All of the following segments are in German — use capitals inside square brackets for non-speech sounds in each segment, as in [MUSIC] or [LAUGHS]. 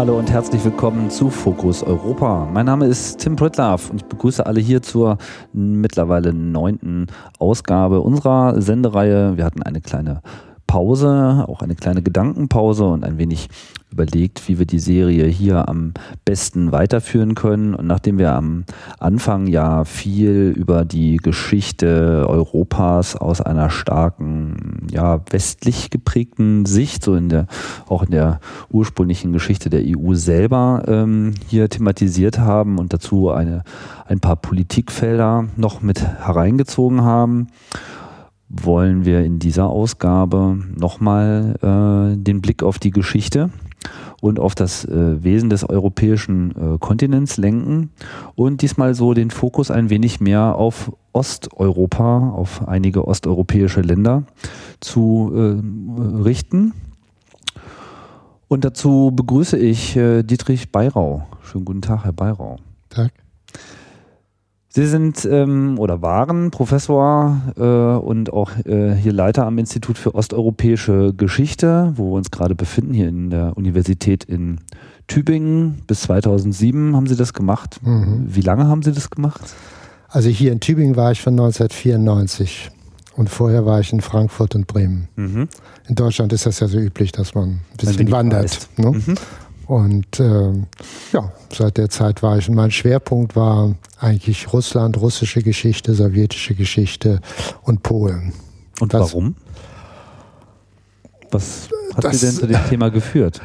Hallo und herzlich willkommen zu Fokus Europa. Mein Name ist Tim Pritlove und ich begrüße alle hier zur mittlerweile neunten Ausgabe unserer Sendereihe. Wir hatten eine kleine Pause, auch eine kleine Gedankenpause und ein wenig überlegt, wie wir die Serie hier am besten weiterführen können. Und nachdem wir am Anfang ja viel über die Geschichte Europas aus einer starken, ja, westlich geprägten Sicht, so in der, auch in der ursprünglichen Geschichte der EU selber ähm, hier thematisiert haben und dazu eine, ein paar Politikfelder noch mit hereingezogen haben, wollen wir in dieser Ausgabe nochmal äh, den Blick auf die Geschichte und auf das äh, Wesen des europäischen äh, Kontinents lenken und diesmal so den Fokus ein wenig mehr auf Osteuropa, auf einige osteuropäische Länder zu äh, richten. Und dazu begrüße ich äh, Dietrich Beirau. Schönen guten Tag, Herr Beirau. Tag. Sie sind ähm, oder waren Professor äh, und auch äh, hier Leiter am Institut für osteuropäische Geschichte, wo wir uns gerade befinden, hier in der Universität in Tübingen. Bis 2007 haben Sie das gemacht. Mhm. Wie lange haben Sie das gemacht? Also hier in Tübingen war ich von 1994 und vorher war ich in Frankfurt und Bremen. Mhm. In Deutschland ist das ja so üblich, dass man ein bisschen wandert. Ne? Mhm. Und äh, ja, seit der Zeit war ich. Und mein Schwerpunkt war eigentlich Russland, russische Geschichte, sowjetische Geschichte und Polen. Und das, warum? Was hat das, Sie denn zu dem Thema geführt?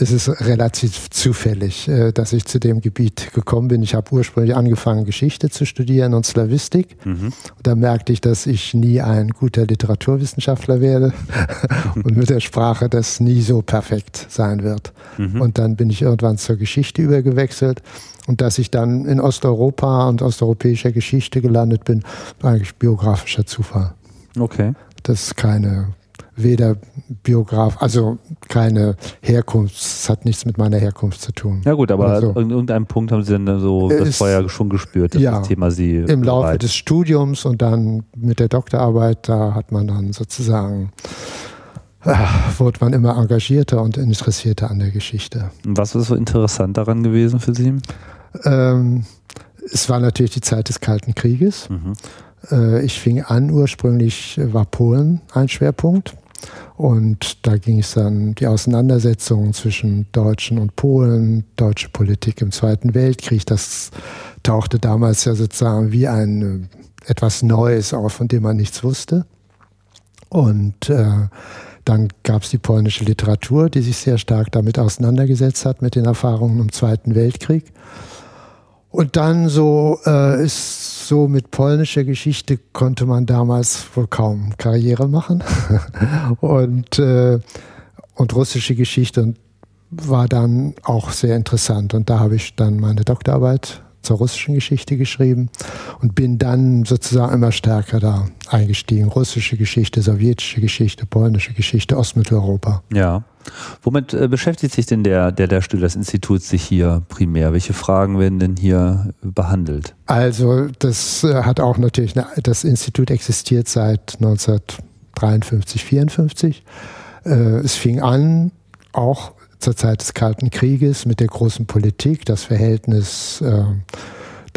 Es ist relativ zufällig, äh, dass ich zu dem Gebiet gekommen bin. Ich habe ursprünglich angefangen, Geschichte zu studieren und Slavistik. Mhm. Da merkte ich, dass ich nie ein guter Literaturwissenschaftler werde [LAUGHS] und mit der Sprache das nie so perfekt sein wird. Mhm. Und dann bin ich irgendwann zur Geschichte übergewechselt. Und dass ich dann in Osteuropa und osteuropäischer Geschichte gelandet bin, war eigentlich biografischer Zufall. Okay. Das ist keine weder Biograf, also keine Herkunft, es hat nichts mit meiner Herkunft zu tun. Ja gut, aber so. an irgendeinem Punkt haben Sie dann so das vorher schon gespürt, dass ja, das Thema Sie im Laufe bereit. des Studiums und dann mit der Doktorarbeit, da hat man dann sozusagen äh, wurde man immer engagierter und interessierter an der Geschichte. Und was ist so interessant daran gewesen für Sie? Ähm, es war natürlich die Zeit des Kalten Krieges. Mhm. Äh, ich fing an, ursprünglich war Polen ein Schwerpunkt. Und da ging es dann die Auseinandersetzungen zwischen Deutschen und Polen, deutsche Politik im Zweiten Weltkrieg. Das tauchte damals ja sozusagen wie ein äh, etwas Neues auf, von dem man nichts wusste. Und äh, dann gab es die polnische Literatur, die sich sehr stark damit auseinandergesetzt hat, mit den Erfahrungen im Zweiten Weltkrieg. Und dann so äh, ist so mit polnischer Geschichte konnte man damals wohl kaum Karriere machen [LAUGHS] und äh, und russische Geschichte war dann auch sehr interessant und da habe ich dann meine Doktorarbeit zur russischen Geschichte geschrieben und bin dann sozusagen immer stärker da eingestiegen. Russische Geschichte, sowjetische Geschichte, polnische Geschichte, Ostmitteleuropa. Ja. Womit äh, beschäftigt sich denn der, der Lehrstuhl des Instituts sich hier primär? Welche Fragen werden denn hier behandelt? Also, das äh, hat auch natürlich, eine, das Institut existiert seit 1953, 54. Äh, es fing an, auch zur Zeit des Kalten Krieges mit der großen Politik, das Verhältnis äh,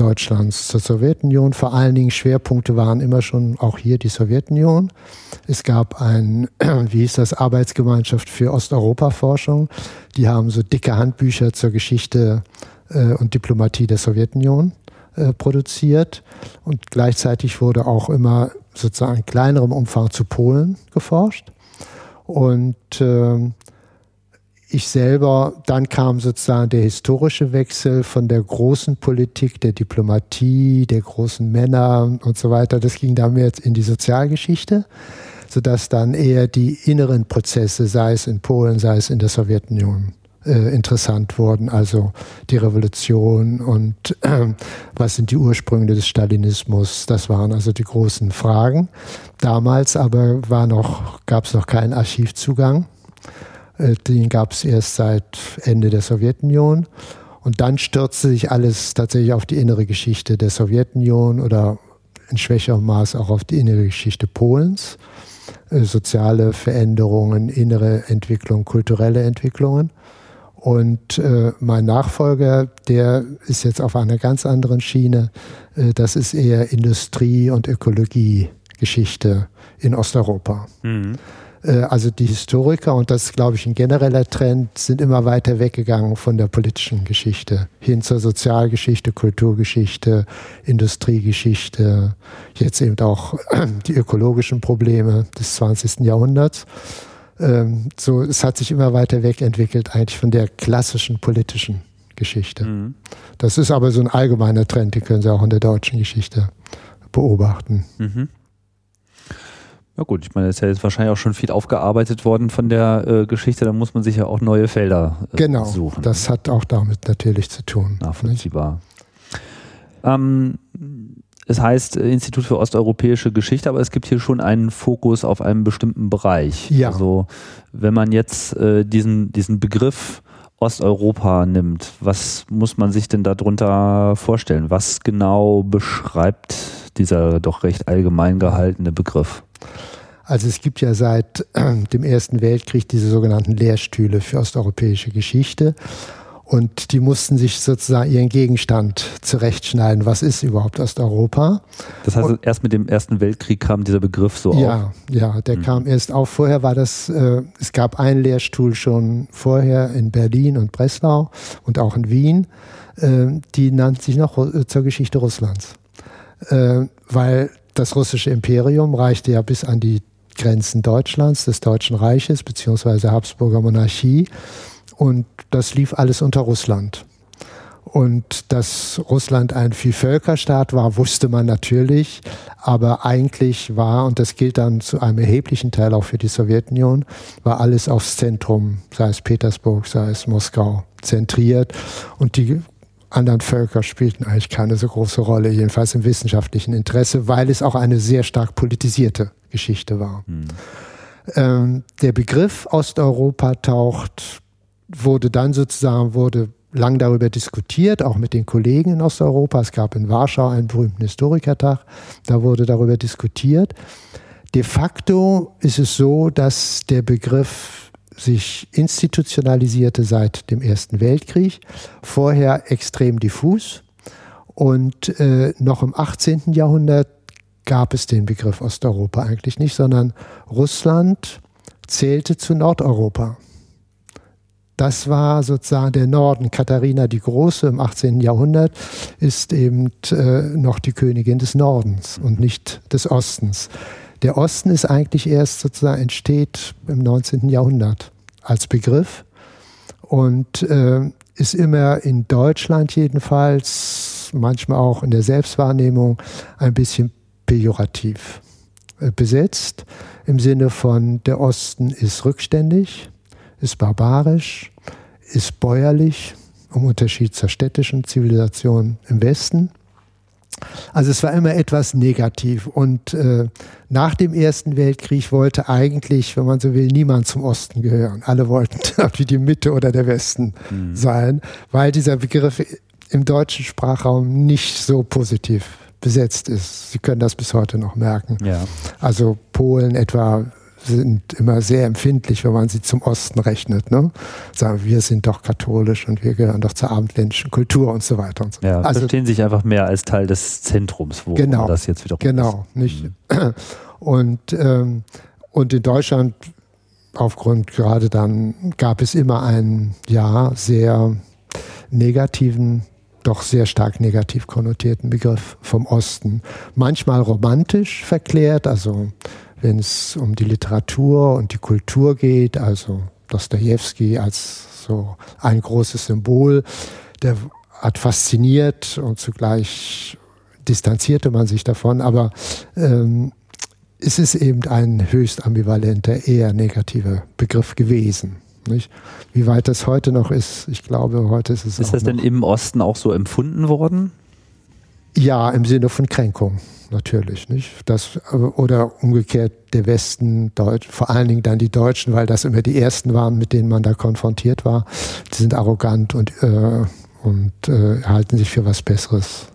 Deutschlands zur Sowjetunion. Vor allen Dingen Schwerpunkte waren immer schon auch hier die Sowjetunion. Es gab ein, [CLEARS THROAT] wie hieß das, Arbeitsgemeinschaft für Osteuropa-Forschung. Die haben so dicke Handbücher zur Geschichte äh, und Diplomatie der Sowjetunion äh, produziert. Und gleichzeitig wurde auch immer sozusagen in kleinerem Umfang zu Polen geforscht. Und äh, ich selber, dann kam sozusagen der historische Wechsel von der großen Politik, der Diplomatie, der großen Männer und so weiter. Das ging dann jetzt in die Sozialgeschichte, sodass dann eher die inneren Prozesse, sei es in Polen, sei es in der Sowjetunion, äh, interessant wurden. Also die Revolution und äh, was sind die Ursprünge des Stalinismus? Das waren also die großen Fragen. Damals aber war noch, gab es noch keinen Archivzugang. Äh, den gab es erst seit Ende der Sowjetunion. Und dann stürzte sich alles tatsächlich auf die innere Geschichte der Sowjetunion oder in schwächerem Maß auch auf die innere Geschichte Polens. Äh, soziale Veränderungen, innere Entwicklung, kulturelle Entwicklungen. Und äh, mein Nachfolger, der ist jetzt auf einer ganz anderen Schiene. Äh, das ist eher Industrie- und Ökologiegeschichte in Osteuropa. Mhm. Äh, also die Historiker, und das ist, glaube ich, ein genereller Trend, sind immer weiter weggegangen von der politischen Geschichte hin zur Sozialgeschichte, Kulturgeschichte, Industriegeschichte, jetzt eben auch [CLEARS THROAT] die ökologischen Probleme des 20. Jahrhunderts. Ähm, so, es hat sich immer weiter wegentwickelt, eigentlich von der klassischen politischen Geschichte. Mhm. Das ist aber so ein allgemeiner Trend, den können Sie auch in der deutschen Geschichte beobachten. Mhm. Ja gut, ich meine, es ist ja jetzt wahrscheinlich auch schon viel aufgearbeitet worden von der äh, Geschichte, da muss man sich ja auch neue Felder äh, genau, suchen. Genau, das hat auch damit natürlich zu tun. Nachvollziehbar. Ähm, es heißt äh, Institut für osteuropäische Geschichte, aber es gibt hier schon einen Fokus auf einen bestimmten Bereich. Ja. Also wenn man jetzt äh, diesen, diesen Begriff Osteuropa nimmt, was muss man sich denn darunter vorstellen? Was genau beschreibt dieser doch recht allgemein gehaltene Begriff? Also es gibt ja seit äh, dem Ersten Weltkrieg diese sogenannten Lehrstühle für osteuropäische Geschichte. Und die mussten sich sozusagen ihren Gegenstand zurechtschneiden. Was ist überhaupt Osteuropa? Das heißt, und, erst mit dem Ersten Weltkrieg kam dieser Begriff so ja, auf? Ja, der mhm. kam erst auf. Vorher war das, äh, es gab einen Lehrstuhl schon vorher in Berlin und Breslau und auch in Wien. Äh, die nannte sich noch äh, zur Geschichte Russlands. Äh, weil das russische Imperium reichte ja bis an die Grenzen Deutschlands, des Deutschen Reiches beziehungsweise Habsburger Monarchie. Und das lief alles unter Russland. Und dass Russland ein Vielvölkerstaat war, wusste man natürlich. Aber eigentlich war, und das gilt dann zu einem erheblichen Teil auch für die Sowjetunion, war alles aufs Zentrum, sei es Petersburg, sei es Moskau, zentriert. Und die anderen Völker spielten eigentlich keine so große Rolle, jedenfalls im wissenschaftlichen Interesse, weil es auch eine sehr stark politisierte Geschichte war. Mhm. Ähm, der Begriff Osteuropa taucht wurde dann sozusagen, wurde lang darüber diskutiert, auch mit den Kollegen in Osteuropa. Es gab in Warschau einen berühmten Historikertag, da wurde darüber diskutiert. De facto ist es so, dass der Begriff sich institutionalisierte seit dem Ersten Weltkrieg, vorher extrem diffus und äh, noch im 18. Jahrhundert gab es den Begriff Osteuropa eigentlich nicht, sondern Russland zählte zu Nordeuropa. Das war sozusagen der Norden. Katharina die Große im 18. Jahrhundert ist eben äh, noch die Königin des Nordens und nicht des Ostens. Der Osten ist eigentlich erst sozusagen entsteht im 19. Jahrhundert als Begriff und äh, ist immer in Deutschland jedenfalls, manchmal auch in der Selbstwahrnehmung, ein bisschen pejorativ äh, besetzt, im Sinne von der Osten ist rückständig, ist barbarisch, ist bäuerlich, im Unterschied zur städtischen Zivilisation im Westen. Also es war immer etwas negativ. Und äh, nach dem Ersten Weltkrieg wollte eigentlich, wenn man so will, niemand zum Osten gehören. Alle wollten [LAUGHS] wie die Mitte oder der Westen mhm. sein, weil dieser Begriff im deutschen Sprachraum nicht so positiv besetzt ist. Sie können das bis heute noch merken. Ja. Also Polen etwa sind immer sehr empfindlich, wenn man sie zum Osten rechnet. Ne? Sagen, wir sind doch katholisch und wir gehören doch zur abendländischen Kultur und so weiter. Und so. Ja, also verstehen sich einfach mehr als Teil des Zentrums, wo genau, das jetzt wiederum Genau, ist. nicht. Mhm. [CLEARS THROAT] Und, ähm, und in Deutschland aufgrund gerade dann gab es immer einen, ja, sehr negativen doch sehr stark negativ konnotierten Begriff vom Osten. Manchmal romantisch verklärt, also wenn es um die Literatur und die Kultur geht, also Dostoevsky als so ein großes Symbol, der hat fasziniert und zugleich distanzierte man sich davon, aber ähm, es ist eben ein höchst ambivalenter, eher negativer Begriff gewesen. Nicht? Wie weit das heute noch ist, ich glaube, heute ist es. Ist das denn im Osten auch so empfunden worden? Ja, im Sinne von Kränkung natürlich. Nicht? Das, oder umgekehrt der Westen, Deutsch, vor allen Dingen dann die Deutschen, weil das immer die ersten waren, mit denen man da konfrontiert war. Die sind arrogant und, äh, und äh, halten sich für was Besseres.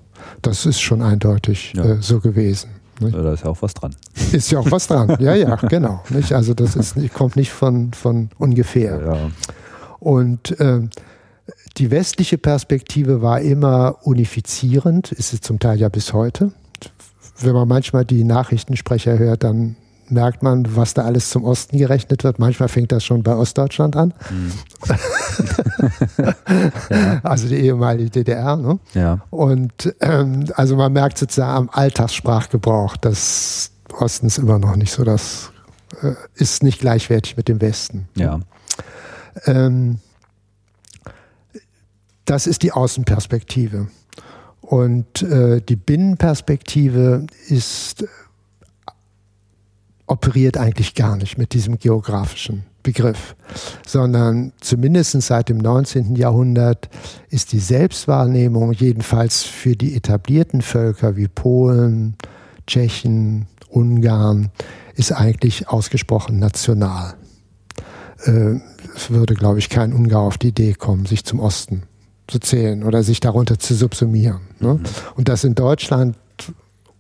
Das ist schon eindeutig ja. äh, so gewesen. Nicht? Da ist ja auch was dran. Ist ja auch was dran. Ja, ja, [LAUGHS] genau. Nicht? Also das ist, kommt nicht von, von ungefähr. Ja. Und äh, die westliche Perspektive war immer unifizierend, ist es zum Teil ja bis heute. Wenn man manchmal die Nachrichtensprecher hört, dann merkt man, was da alles zum Osten gerechnet wird. Manchmal fängt das schon bei Ostdeutschland an. Mhm. ja. [LAUGHS] Also die ehemalige DDR. Ne? Ja. Und ähm, also man merkt sozusagen am Alltagssprachgebrauch, dass Ostens immer noch nicht so das äh, ist nicht gleichwertig mit dem Westen. Ja. Ähm, das ist die Außenperspektive. Und äh, die Binnenperspektive ist operiert eigentlich gar nicht mit diesem geografischen Begriff, sondern zumindest seit dem 19. Jahrhundert ist die Selbstwahrnehmung jedenfalls für die etablierten Völker wie Polen, Tschechen, Ungarn, ist eigentlich ausgesprochen national. Äh, es würde, glaube ich, kein Ungar auf die Idee kommen, sich zum Osten zu zählen oder sich darunter zu subsumieren. Ne? Mhm. Und das in Deutschland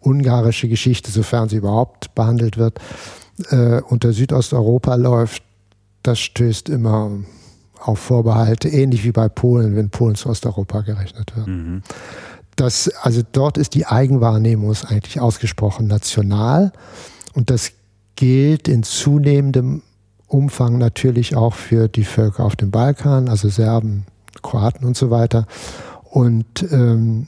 ungarische Geschichte, sofern sie überhaupt behandelt wird, äh, unter Südosteuropa läuft, das stößt immer auf Vorbehalte, ähnlich wie bei Polen, wenn Polen zu Osteuropa gerechnet wird. Mhm. Das, also dort ist die Eigenwahrnehmung eigentlich ausgesprochen national und das gilt in zunehmendem Umfang natürlich auch für die Völker auf dem Balkan, also Serben, Kroaten und so weiter. Und ähm,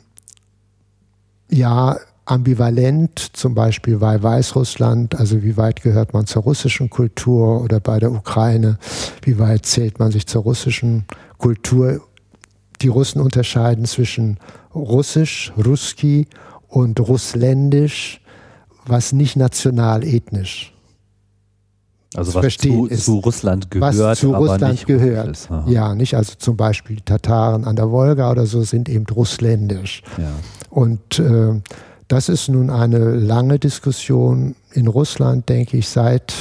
ja, ambivalent, zum Beispiel bei Weißrussland, also wie weit gehört man zur russischen Kultur oder bei der Ukraine, wie weit zählt man sich zur russischen Kultur. Die Russen unterscheiden zwischen Russisch, Ruski und Russländisch, was nicht national ethnisch also was zu, ist, zu, Russland gehört, was zu aber Russland nicht gehört. Ist, ja, nicht also zum Beispiel die Tataren an der Wolga oder so sind eben russländisch. Ja. Und äh, das ist nun eine lange Diskussion in Russland, denke ich, seit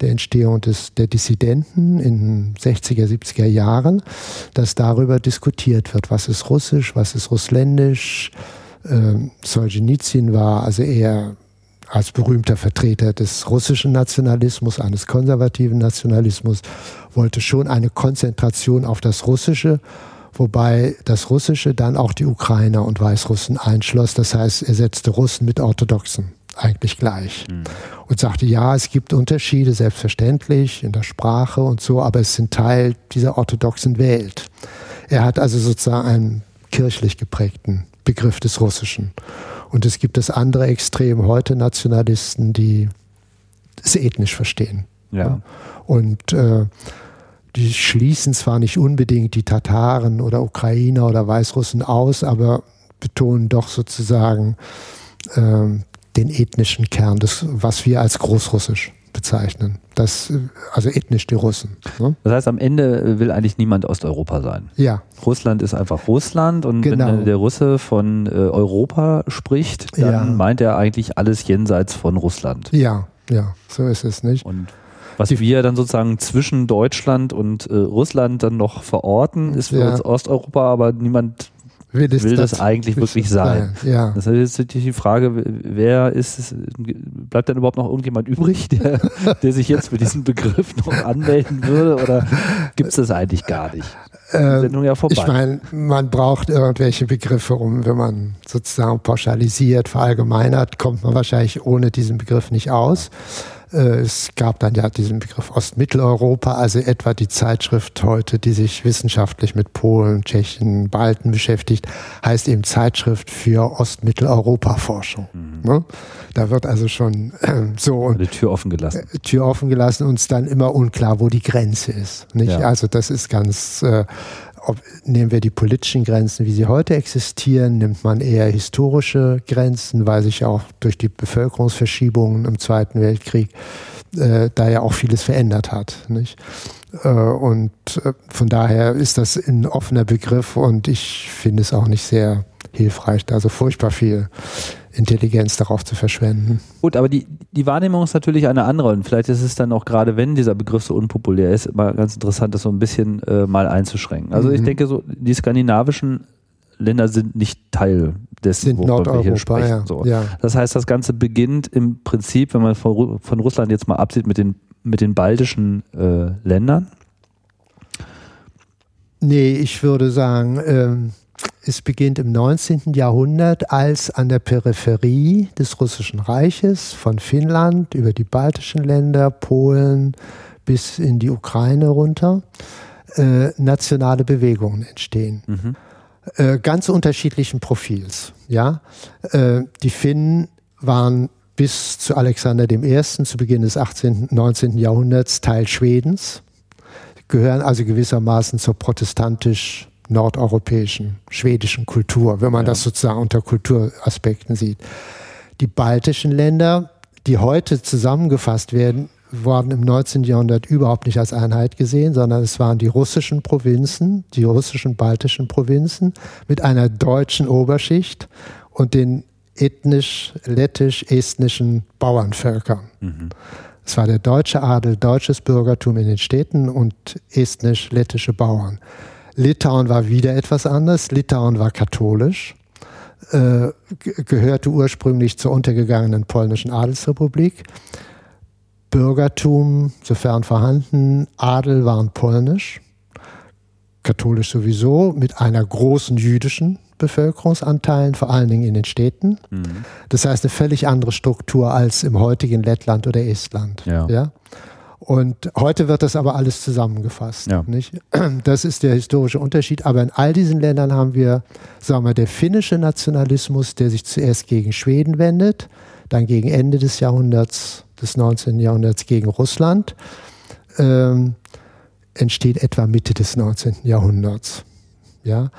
der Entstehung des, der Dissidenten in den 60er, 70er Jahren, dass darüber diskutiert wird, was ist russisch, was ist russländisch. Ähm, Solzhenitsyn war also eher als berühmter Vertreter des russischen Nationalismus, eines konservativen Nationalismus, wollte schon eine Konzentration auf das Russische wobei das Russische dann auch die Ukrainer und Weißrussen einschloss. Das heißt, er setzte Russen mit Orthodoxen eigentlich gleich mhm. und sagte, ja, es gibt Unterschiede, selbstverständlich in der Sprache und so, aber es sind Teil dieser orthodoxen Welt. Er hat also sozusagen einen kirchlich geprägten Begriff des Russischen. Und es gibt das andere Extrem heute Nationalisten, die es ethnisch verstehen. Ja. Und äh, die schließen zwar nicht unbedingt die Tataren oder Ukrainer oder Weißrussen aus, aber betonen doch sozusagen äh, den ethnischen Kern, des, was wir als Großrussisch bezeichnen. Das, also ethnisch die Russen. Ne? Das heißt, am Ende will eigentlich niemand Osteuropa sein. Ja. Russland ist einfach Russland und genau. wenn der Russe von äh, Europa spricht, dann ja. meint er eigentlich alles jenseits von Russland. Ja, ja, so ist es nicht. Und was wir dann sozusagen zwischen Deutschland und äh, Russland dann noch verorten, ist für ja. uns Osteuropa, aber niemand will, will das, das, eigentlich wirklich sein. sein. Ja. Das heißt jetzt die Frage, wer ist, bleibt dann überhaupt noch irgendjemand übrig, [LAUGHS] der, der sich jetzt für diesen Begriff noch anmelden würde oder gibt es das eigentlich gar nicht? Sendung ja. Ich meine, man braucht irgendwelche Begriffe, um, wenn man sozusagen pauschalisiert, verallgemeinert, kommt man wahrscheinlich ohne diesen Begriff nicht aus. Äh, es gab dann ja diesen Begriff Ostmitteleuropa, also etwa die Zeitschrift heute, die sich wissenschaftlich mit Polen, Tschechien, Balten beschäftigt, heißt eben Zeitschrift für Ostmitteleuropa-Forschung. Mhm. Ne? Da wird also schon äh, so die Tür offen gelassen. Äh, Tür offen gelassen und es dann immer unklar, wo die Grenze ist. Nicht? Ja. Also das ist ganz äh, ob, nehmen wir die politischen Grenzen, wie sie heute existieren, nimmt man eher historische Grenzen, weil sich auch durch die Bevölkerungsverschiebungen im Zweiten Weltkrieg äh, da ja auch vieles verändert hat. Nicht? Äh, und äh, von daher ist das ein offener Begriff und ich finde es auch nicht sehr hilfreich, also furchtbar viel Intelligenz darauf zu verschwenden. Gut, aber die, die Wahrnehmung ist natürlich eine andere und vielleicht ist es dann auch gerade, wenn dieser Begriff so unpopulär ist, immer ganz interessant, das so ein bisschen äh, mal einzuschränken. Also mhm. ich denke so, die skandinavischen Länder sind nicht Teil dessen, worüber wir hier sprechen. Ja. So. Ja. Das heißt, das Ganze beginnt im Prinzip, wenn man von, von Russland jetzt mal absieht, mit den, mit den baltischen äh, Ländern Nee, ich würde sagen, ähm, es beginnt im 19. Jahrhundert, als an der Peripherie des Russischen Reiches, von Finnland über die baltischen Länder, Polen bis in die Ukraine runter, äh, nationale Bewegungen entstehen. Mhm. Äh, ganz unterschiedlichen Profils. Ja? Äh, die Finnen waren bis zu Alexander I. zu Beginn des 18., 19. Jahrhunderts Teil Schwedens, gehören also gewissermaßen zur protestantisch nordeuropäischen, schwedischen Kultur, wenn man ja. das sozusagen unter Kulturaspekten sieht. Die baltischen Länder, die heute zusammengefasst werden, wurden im 19. Jahrhundert überhaupt nicht als Einheit gesehen, sondern es waren die russischen Provinzen, die russischen baltischen Provinzen mit einer deutschen Oberschicht und den ethnisch, lettisch-estnischen Bauernvölkern. Mhm. Es war der deutsche Adel, deutsches Bürgertum in den Städten und estnisch-lettische Bauern. Litauen war wieder etwas anders. Litauen war katholisch, äh, gehörte ursprünglich zur untergegangenen polnischen Adelsrepublik. Bürgertum, sofern vorhanden, Adel waren polnisch, katholisch sowieso, mit einer großen jüdischen Bevölkerungsanteilen, vor allen Dingen in den Städten. Mhm. Das heißt, eine völlig andere Struktur als im heutigen Lettland oder Estland. Ja. ja? Und heute wird das aber alles zusammengefasst. Ja. Nicht? [CLEARS THROAT] Das ist der historische Unterschied. Aber in all diesen Ländern haben wir, sagen wir, der finnische Nationalismus, der sich zuerst gegen Schweden wendet, dann gegen Ende des Jahrhunderts, des 19. Jahrhunderts gegen Russland, ähm, entsteht etwa Mitte des 19. Jahrhunderts. Ja?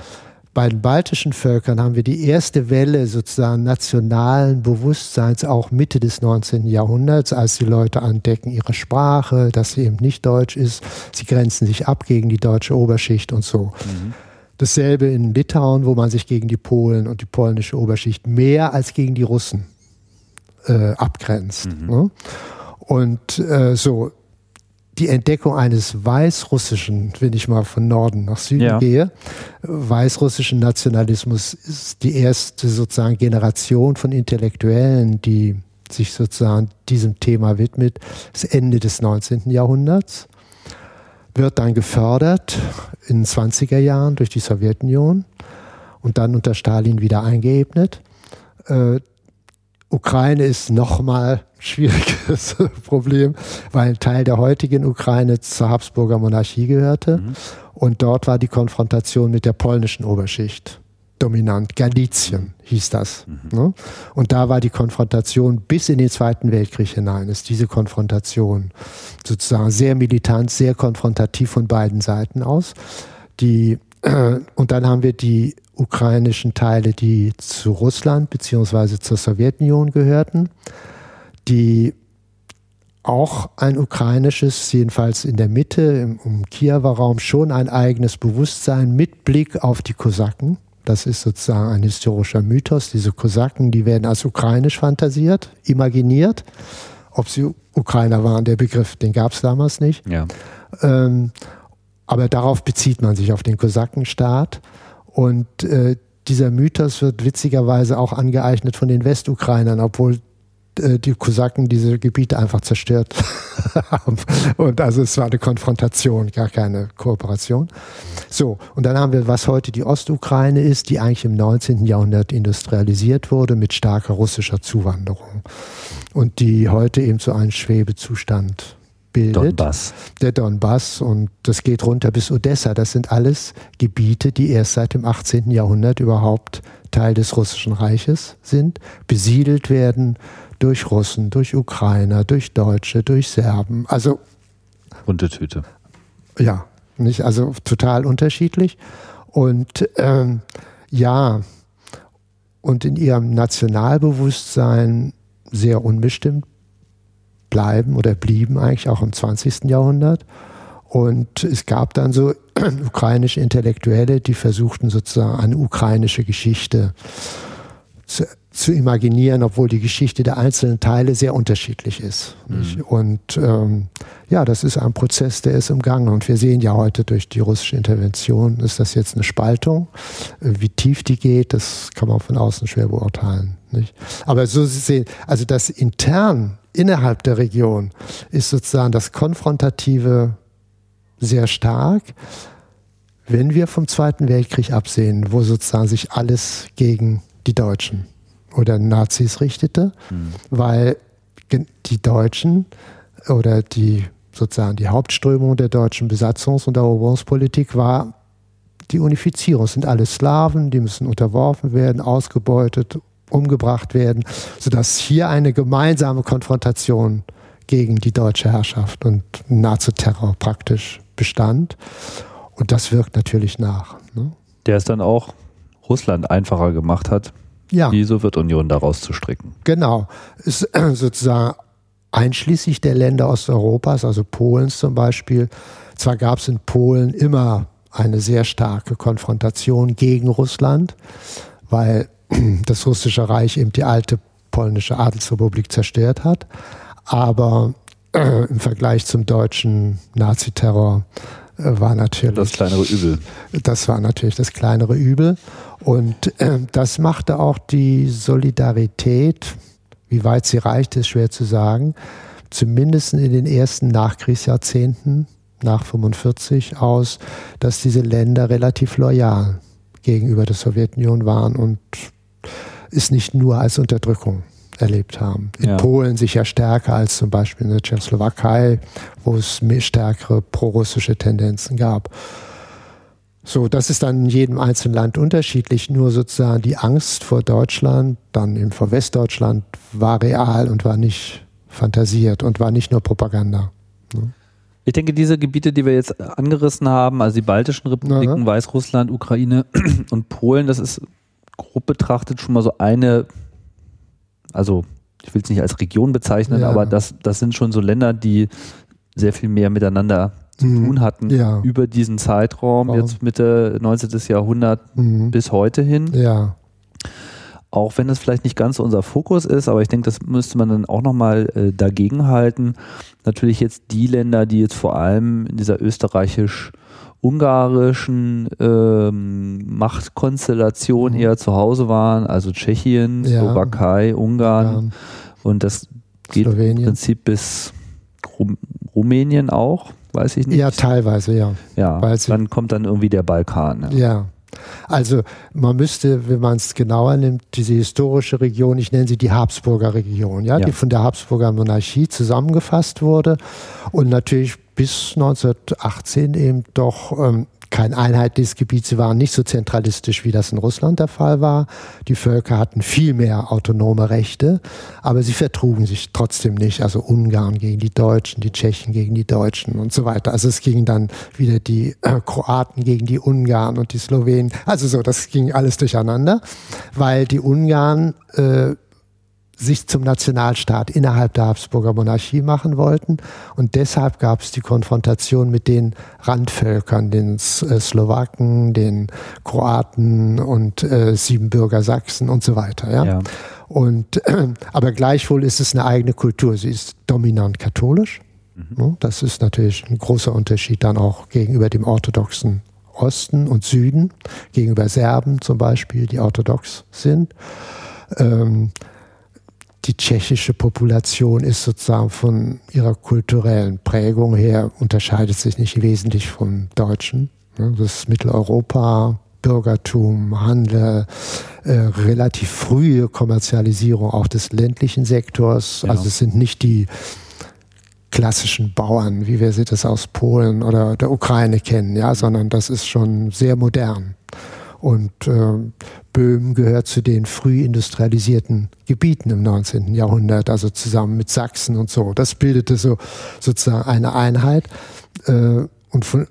Bei den baltischen Völkern haben wir die erste Welle sozusagen nationalen Bewusstseins auch Mitte des 19. Jahrhunderts, als die Leute entdecken ihre Sprache, dass sie eben nicht deutsch ist. Sie grenzen sich ab gegen die deutsche Oberschicht und so. Mhm. Dasselbe in Litauen, wo man sich gegen die Polen und die polnische Oberschicht mehr als gegen die Russen äh, abgrenzt. Mhm. Ne? Und äh, so, die Entdeckung eines weißrussischen, wenn ich mal von Norden nach Süden ja. gehe, weißrussischen Nationalismus ist die erste sozusagen Generation von Intellektuellen, die sich sozusagen diesem Thema widmet, das Ende des 19. Jahrhunderts, wird dann gefördert in den 20er Jahren durch die Sowjetunion und dann unter Stalin wieder eingeebnet. Ukraine ist nochmal schwieriges [LAUGHS] Problem, weil ein Teil der heutigen Ukraine zur Habsburger Monarchie gehörte. Mhm. Und dort war die Konfrontation mit der polnischen Oberschicht dominant. Galizien hieß das. Mhm. Ne? Und da war die Konfrontation bis in den Zweiten Weltkrieg hinein, ist diese Konfrontation sozusagen sehr militant, sehr konfrontativ von beiden Seiten aus. Die, und dann haben wir die ukrainischen Teile, die zu Russland bzw. zur Sowjetunion gehörten, die auch ein ukrainisches, jedenfalls in der Mitte, im, im Kiewer Raum, schon ein eigenes Bewusstsein mit Blick auf die Kosaken. Das ist sozusagen ein historischer Mythos. Diese Kosaken, die werden als ukrainisch fantasiert, imaginiert. Ob sie Ukrainer waren, der Begriff, den gab es damals nicht. Ja. Ähm, aber darauf bezieht man sich auf den Kosakenstaat. Und äh, dieser Mythos wird witzigerweise auch angeeignet von den Westukrainern, obwohl äh, die Kosaken diese Gebiete einfach zerstört [LAUGHS] haben. Und also es war eine Konfrontation, gar keine Kooperation. So, und dann haben wir, was heute die Ostukraine ist, die eigentlich im 19. Jahrhundert industrialisiert wurde mit starker russischer Zuwanderung. Und die heute eben zu einem Schwebezustand bildet. Donbass. Der Donbass und das geht runter bis Odessa. Das sind alles Gebiete, die erst seit dem 18. Jahrhundert überhaupt Teil des Russischen Reiches sind, besiedelt werden durch Russen, durch Ukrainer, durch Deutsche, durch Serben. Also bunte Tüte. Ja, nicht also total unterschiedlich und ähm, ja und in ihrem Nationalbewusstsein sehr unbestimmt bleiben oder blieben eigentlich auch im 20. Jahrhundert. Und es gab dann so [CLEARS THROAT] ukrainische Intellektuelle, die versuchten sozusagen eine ukrainische Geschichte zu, zu imaginieren, obwohl die Geschichte der einzelnen Teile sehr unterschiedlich ist. Mhm. Und ähm, ja, das ist ein Prozess, der ist im Gange. Und wir sehen ja heute durch die russische Intervention, ist das jetzt eine Spaltung. Wie tief die geht, das kann man von außen schwer beurteilen. Nicht? Aber so sehen, also das intern innerhalb der Region ist sozusagen das Konfrontative sehr stark. wenn wir vom Zweiten Weltkrieg absehen, wo sozusagen sich alles gegen die Deutschen oder Nazis richtete, mhm. weil die Deutschen oder die sozusagen die Hauptströmung der deutschen Besatzungs- und Eroberungspolitik war die Unifizierung. Es sind alle Slawen, die müssen unterworfen werden, ausgebeutet, umgebracht werden, sodass hier eine gemeinsame Konfrontation gegen die deutsche Herrschaft und Nazi-Terror praktisch bestand. Und das wirkt natürlich nach. Ne? Der es dann auch Russland einfacher gemacht hat, ja. die Sowjetunion daraus zu stricken. Genau. Ist [CLEARS THROAT] sozusagen einschließlich der Länder Osteuropas, also Polens zum Beispiel. Zwar gab es in Polen immer eine sehr starke Konfrontation gegen Russland, weil [CLEARS THROAT] das russische Reich eben die alte polnische Adelsrepublik zerstört hat. Aber äh, im Vergleich zum deutschen Naziterror äh, war natürlich das kleinere Übel. Das war natürlich das kleinere Übel. Und äh, das machte auch die Solidarität, wie weit sie reicht, ist schwer zu sagen, zumindest in den ersten Nachkriegsjahrzehnten nach 45 aus, dass diese Länder relativ loyal gegenüber der Sowjetunion waren und es nicht nur als Unterdrückung erlebt haben. In ja. Polen sicher stärker als zum Beispiel in der Tschechoslowakei, wo es stärkere prorussische Tendenzen gab. So, das ist dann in jedem einzelnen Land unterschiedlich. Nur sozusagen die Angst vor Deutschland, dann eben vor Westdeutschland, war real und war nicht fantasiert und war nicht nur Propaganda. Ich denke, diese Gebiete, die wir jetzt angerissen haben, also die baltischen Republiken, Aha. Weißrussland, Ukraine [CLEARS THROAT] und Polen, das ist grob betrachtet schon mal so eine, also ich will es nicht als Region bezeichnen, ja. aber das, das sind schon so Länder, die sehr viel mehr miteinander zu mhm. tun hatten ja. über diesen Zeitraum, Warum? jetzt Mitte 19. Jahrhundert mhm. bis heute hin. Ja. Auch wenn das vielleicht nicht ganz unser Fokus ist, aber ich denke, das müsste man dann auch nochmal äh, dagegen halten. Natürlich jetzt die Länder, die jetzt vor allem in dieser österreichisch-ungarischen ähm, Machtkonstellation mhm. eher zu Hause waren, also Tschechien, ja. Slowakei, Ungarn. Ja. Und das geht Slowenien. im Prinzip bis Rum Rumänien auch, weiß ich nicht. Ja, teilweise, ja. Ja, dann kommt dann irgendwie der Balkan. ja. ja. Also man müsste, wenn man es genauer nimmt, diese historische Region, ich nenne sie die Habsburger Region, ja, ja. die von der Habsburger Monarchie zusammengefasst wurde und natürlich bis 1918 eben doch ähm, kein einheitliches Gebiet. Sie waren nicht so zentralistisch, wie das in Russland der Fall war. Die Völker hatten viel mehr autonome Rechte, aber sie vertrugen sich trotzdem nicht. Also Ungarn gegen die Deutschen, die Tschechen gegen die Deutschen und so weiter. Also es gingen dann wieder die äh, Kroaten gegen die Ungarn und die Slowenen. Also so, das ging alles durcheinander, weil die Ungarn äh, sich zum Nationalstaat innerhalb der Habsburger Monarchie machen wollten. Und deshalb gab es die Konfrontation mit den Randvölkern, den äh, Slowaken, den Kroaten und äh, Siebenbürger Sachsen und so weiter. Ja? ja. Und, äh, aber gleichwohl ist es eine eigene Kultur. Sie ist dominant katholisch. Mhm. Das ist natürlich ein großer Unterschied dann auch gegenüber dem orthodoxen Osten und Süden, gegenüber Serben zum Beispiel, die orthodox sind. Ähm, die tschechische Population ist sozusagen von ihrer kulturellen Prägung her, unterscheidet sich nicht wesentlich vom Deutschen. Das ist Mitteleuropa, Bürgertum, Handel, äh, relativ frühe Kommerzialisierung auch des ländlichen Sektors. Ja. Also es sind nicht die klassischen Bauern, wie wir sie das aus Polen oder der Ukraine kennen, ja, sondern das ist schon sehr modern. Und äh, Böhmen gehört zu den früh industrialisierten Gebieten im 19. Jahrhundert, also zusammen mit Sachsen und so. Das bildete so sozusagen eine Einheit. Äh, und von,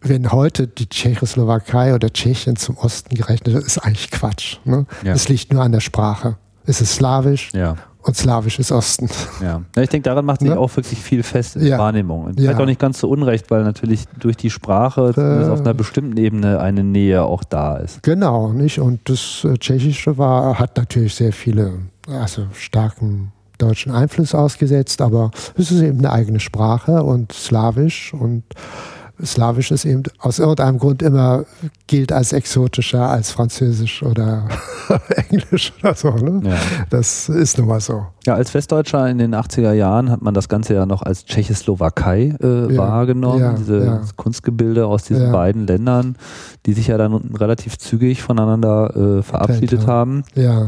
wenn heute die Tschechoslowakei oder Tschechien zum Osten gerechnet wird, ist eigentlich Quatsch. Ne? Ja. Es liegt nur an der Sprache. Es ist slawisch ja und slawisches Osten. Ja, ja ich denke, daran macht sich ja. auch wirklich viel fest in ja. Wahrnehmung. Und vielleicht auch nicht ganz so unrecht, weil natürlich durch die Sprache äh, auf einer bestimmten Ebene eine Nähe auch da ist. Genau, nicht? Und das äh, Tschechische war, hat natürlich sehr viele, also starken deutschen Einfluss ausgesetzt, aber es ist eben eine eigene Sprache und slawisch und Slawisch ist eben aus irgendeinem Grund immer gilt als exotischer als Französisch oder [LAUGHS] Englisch oder so. Ne? Ja. Das ist nun mal so. Ja, als Westdeutscher in den 80er Jahren hat man das Ganze ja noch als Tschechoslowakei äh, ja. wahrgenommen. Ja, Diese Kunstgebilde aus diesen beiden Ländern, die sich ja dann relativ zügig voneinander äh, verabschiedet haben. Ja.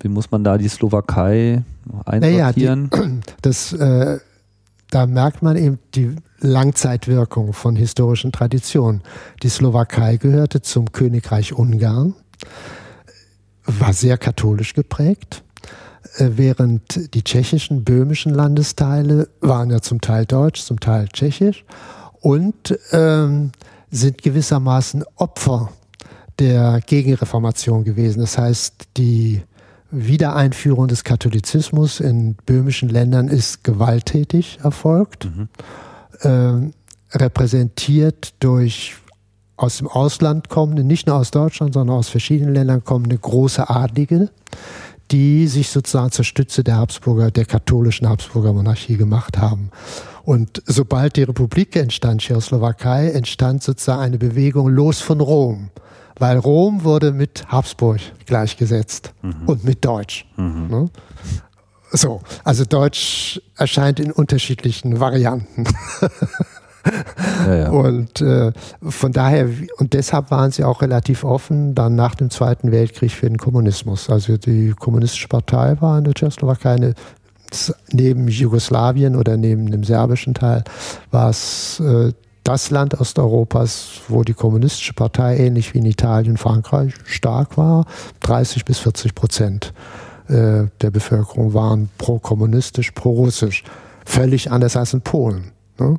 Wie muss man da die Slowakei einsortieren? Naja, die, [CLEARS THROAT] das äh, da merkt man eben die Langzeitwirkung von historischen Traditionen. Die Slowakei gehörte zum Königreich Ungarn, war sehr katholisch geprägt, äh, während die tschechischen, böhmischen Landesteile waren ja zum Teil deutsch, zum Teil tschechisch und ähm, sind gewissermaßen Opfer der Gegenreformation gewesen. Das heißt, die Wiedereinführung des Katholizismus in böhmischen Ländern ist gewalttätig erfolgt, mhm. äh, repräsentiert durch aus dem Ausland kommende, nicht nur aus Deutschland, sondern aus verschiedenen Ländern kommende große Adlige, die sich sozusagen zur Stütze der Habsburger, der katholischen Habsburger Monarchie gemacht haben. Und sobald die Republik entstand, Tschechoslowakei, entstand sozusagen eine Bewegung los von Rom weil Rom wurde mit Habsburg gleichgesetzt mhm. und mit Deutsch. Mhm. Ne? So, also Deutsch erscheint in unterschiedlichen Varianten. ja, ja. [LAUGHS] Und äh, von daher, und deshalb waren sie auch relativ offen dann nach dem Zweiten Weltkrieg für den Kommunismus. Also die Kommunistische Partei war in der Tschechoslowakei eine neben Jugoslawien oder neben dem serbischen Teil war es äh, das Land Osteuropas, wo die kommunistische Partei ähnlich wie in Italien, Frankreich stark war. 30 bis 40 Prozent äh, der Bevölkerung waren pro-kommunistisch, pro-russisch. Völlig anders als in Polen, ne?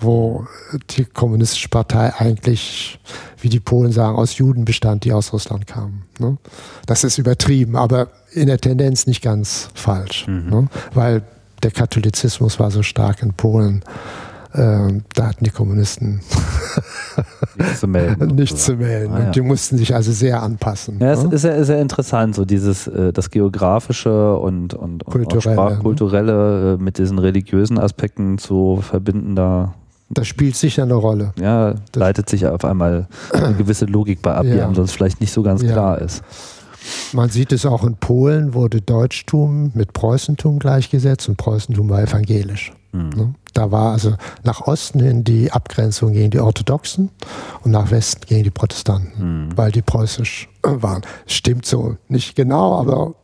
wo die kommunistische Partei eigentlich, wie die Polen sagen, aus Juden bestand, die aus Russland kamen. Ne? Das ist übertrieben, aber in der Tendenz nicht ganz falsch, mhm. ne? weil der Katholizismus war so stark in Polen ähm, da hatten die Kommunisten [LAUGHS] nichts zu melden. [LAUGHS] nichts zu melden. Ah, ja. Und die mussten sich also sehr anpassen. Ja, es ne? ist ja sehr interessant, so dieses äh, das geografische und, und, kulturelle, und sprachkulturelle ne? mit diesen religiösen Aspekten zu verbinden, da das spielt sicher eine Rolle. Ja, das leitet sich auf einmal eine [CLEARS THROAT] gewisse Logik bei ab, die einem sonst vielleicht nicht so ganz ja. klar ist. Man sieht es auch in Polen, wurde Deutschtum mit Preußentum gleichgesetzt und Preußentum war evangelisch. Mhm. Da war also nach Osten hin die Abgrenzung gegen die Orthodoxen und nach Westen gegen die Protestanten, mhm. weil die preußisch waren. Stimmt so nicht genau, aber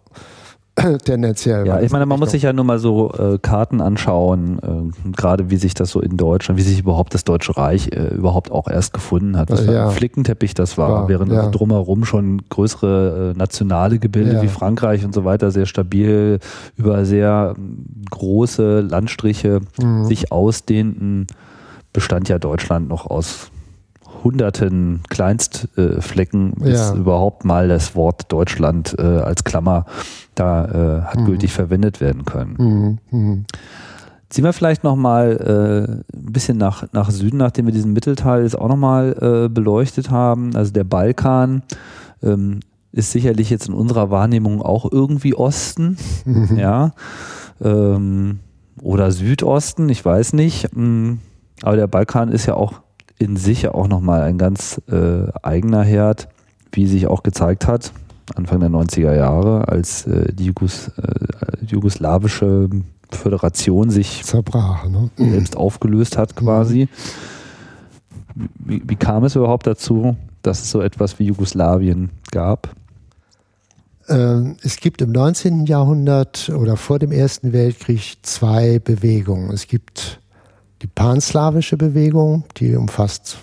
[COUGHS] tendenziell. Ja, ich meine, man muss sich ja nur mal so äh, Karten anschauen, äh, gerade wie sich das so in Deutschland, wie sich überhaupt das Deutsche Reich äh, überhaupt auch erst gefunden hat. Was ja. für ein Flickenteppich das war, war während ja. drumherum schon größere äh, nationale Gebilde ja. wie Frankreich und so weiter sehr stabil über sehr ähm, große Landstriche mhm. sich ausdehnten, bestand ja Deutschland noch aus hunderten Kleinstflecken, bis ja. überhaupt mal das Wort Deutschland äh, als Klammer da äh, hat mhm. gültig verwendet werden können. Mhm. Mhm. Ziehen wir vielleicht nochmal äh, ein bisschen nach, nach Süden, nachdem wir diesen Mittelteil jetzt auch nochmal äh, beleuchtet haben. Also der Balkan ähm, ist sicherlich jetzt in unserer Wahrnehmung auch irgendwie Osten, mhm. ja, ähm, oder Südosten, ich weiß nicht. Mm, aber der Balkan ist ja auch in sich auch nochmal ein ganz äh, eigener Herd, wie sich auch gezeigt hat, Anfang der 90er Jahre, als äh, die Jugos, äh, jugoslawische Föderation sich zerbrach, ne? selbst aufgelöst hat quasi. Wie, wie, kam es überhaupt dazu, dass es so etwas wie Jugoslawien gab? Ähm, es gibt im 19. Jahrhundert oder vor dem Ersten Weltkrieg zwei Bewegungen. Es gibt die panslawische Bewegung, die umfasst,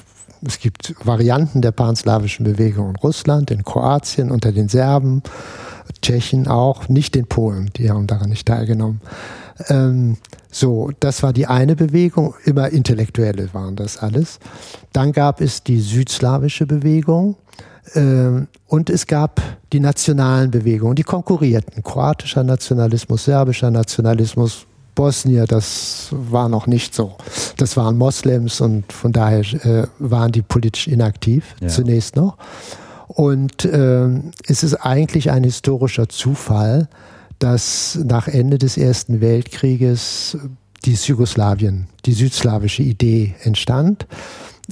es gibt Varianten der panslawischen Bewegung in Russland, in Kroatien, unter den Serben, Tschechen auch, nicht den Polen, die haben daran nicht teilgenommen. Ähm, so, das war die eine Bewegung, immer Intellektuelle waren das alles. Dann gab es die südslawische Bewegung, ähm, und es gab die nationalen Bewegungen, die konkurrierten. Kroatischer Nationalismus, serbischer Nationalismus, Bosnier, das war noch nicht so. Das waren Moslems und von daher äh, waren die politisch inaktiv ja. zunächst noch. Und äh, es ist eigentlich ein historischer Zufall, dass nach Ende des Ersten Weltkrieges dieses Jugoslawien, die südslawische Idee entstand.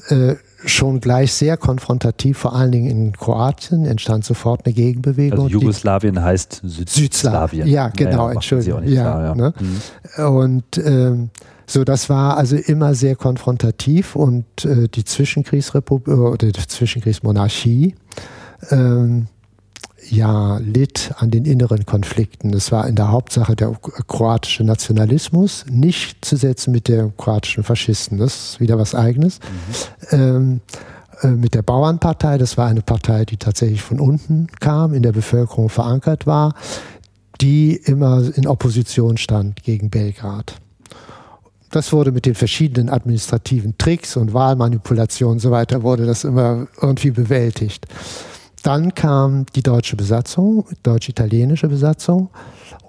Äh, schon gleich sehr konfrontativ, vor allen Dingen in Kroatien entstand sofort eine Gegenbewegung. Also Jugoslawien heißt Süd Südslawien. Ja, genau, naja, Entschuldigung. Ja, klar, ja. Ne? Mhm. Und ähm, so, das war also immer sehr konfrontativ und äh, die Zwischenkriegsrepublik oder die Zwischenkriegsmonarchie ähm, ja, litt an den inneren Konflikten. Es war in der Hauptsache der kroatische Nationalismus, nicht zu setzen mit den kroatischen Faschisten. Das ist wieder was Eigenes. Mhm. Ähm, äh, mit der Bauernpartei, das war eine Partei, die tatsächlich von unten kam, in der Bevölkerung verankert war, die immer in Opposition stand gegen Belgrad. Das wurde mit den verschiedenen administrativen Tricks und Wahlmanipulationen und so weiter, wurde das immer irgendwie bewältigt. Dann kam die deutsche Besatzung, deutsch-italienische Besatzung.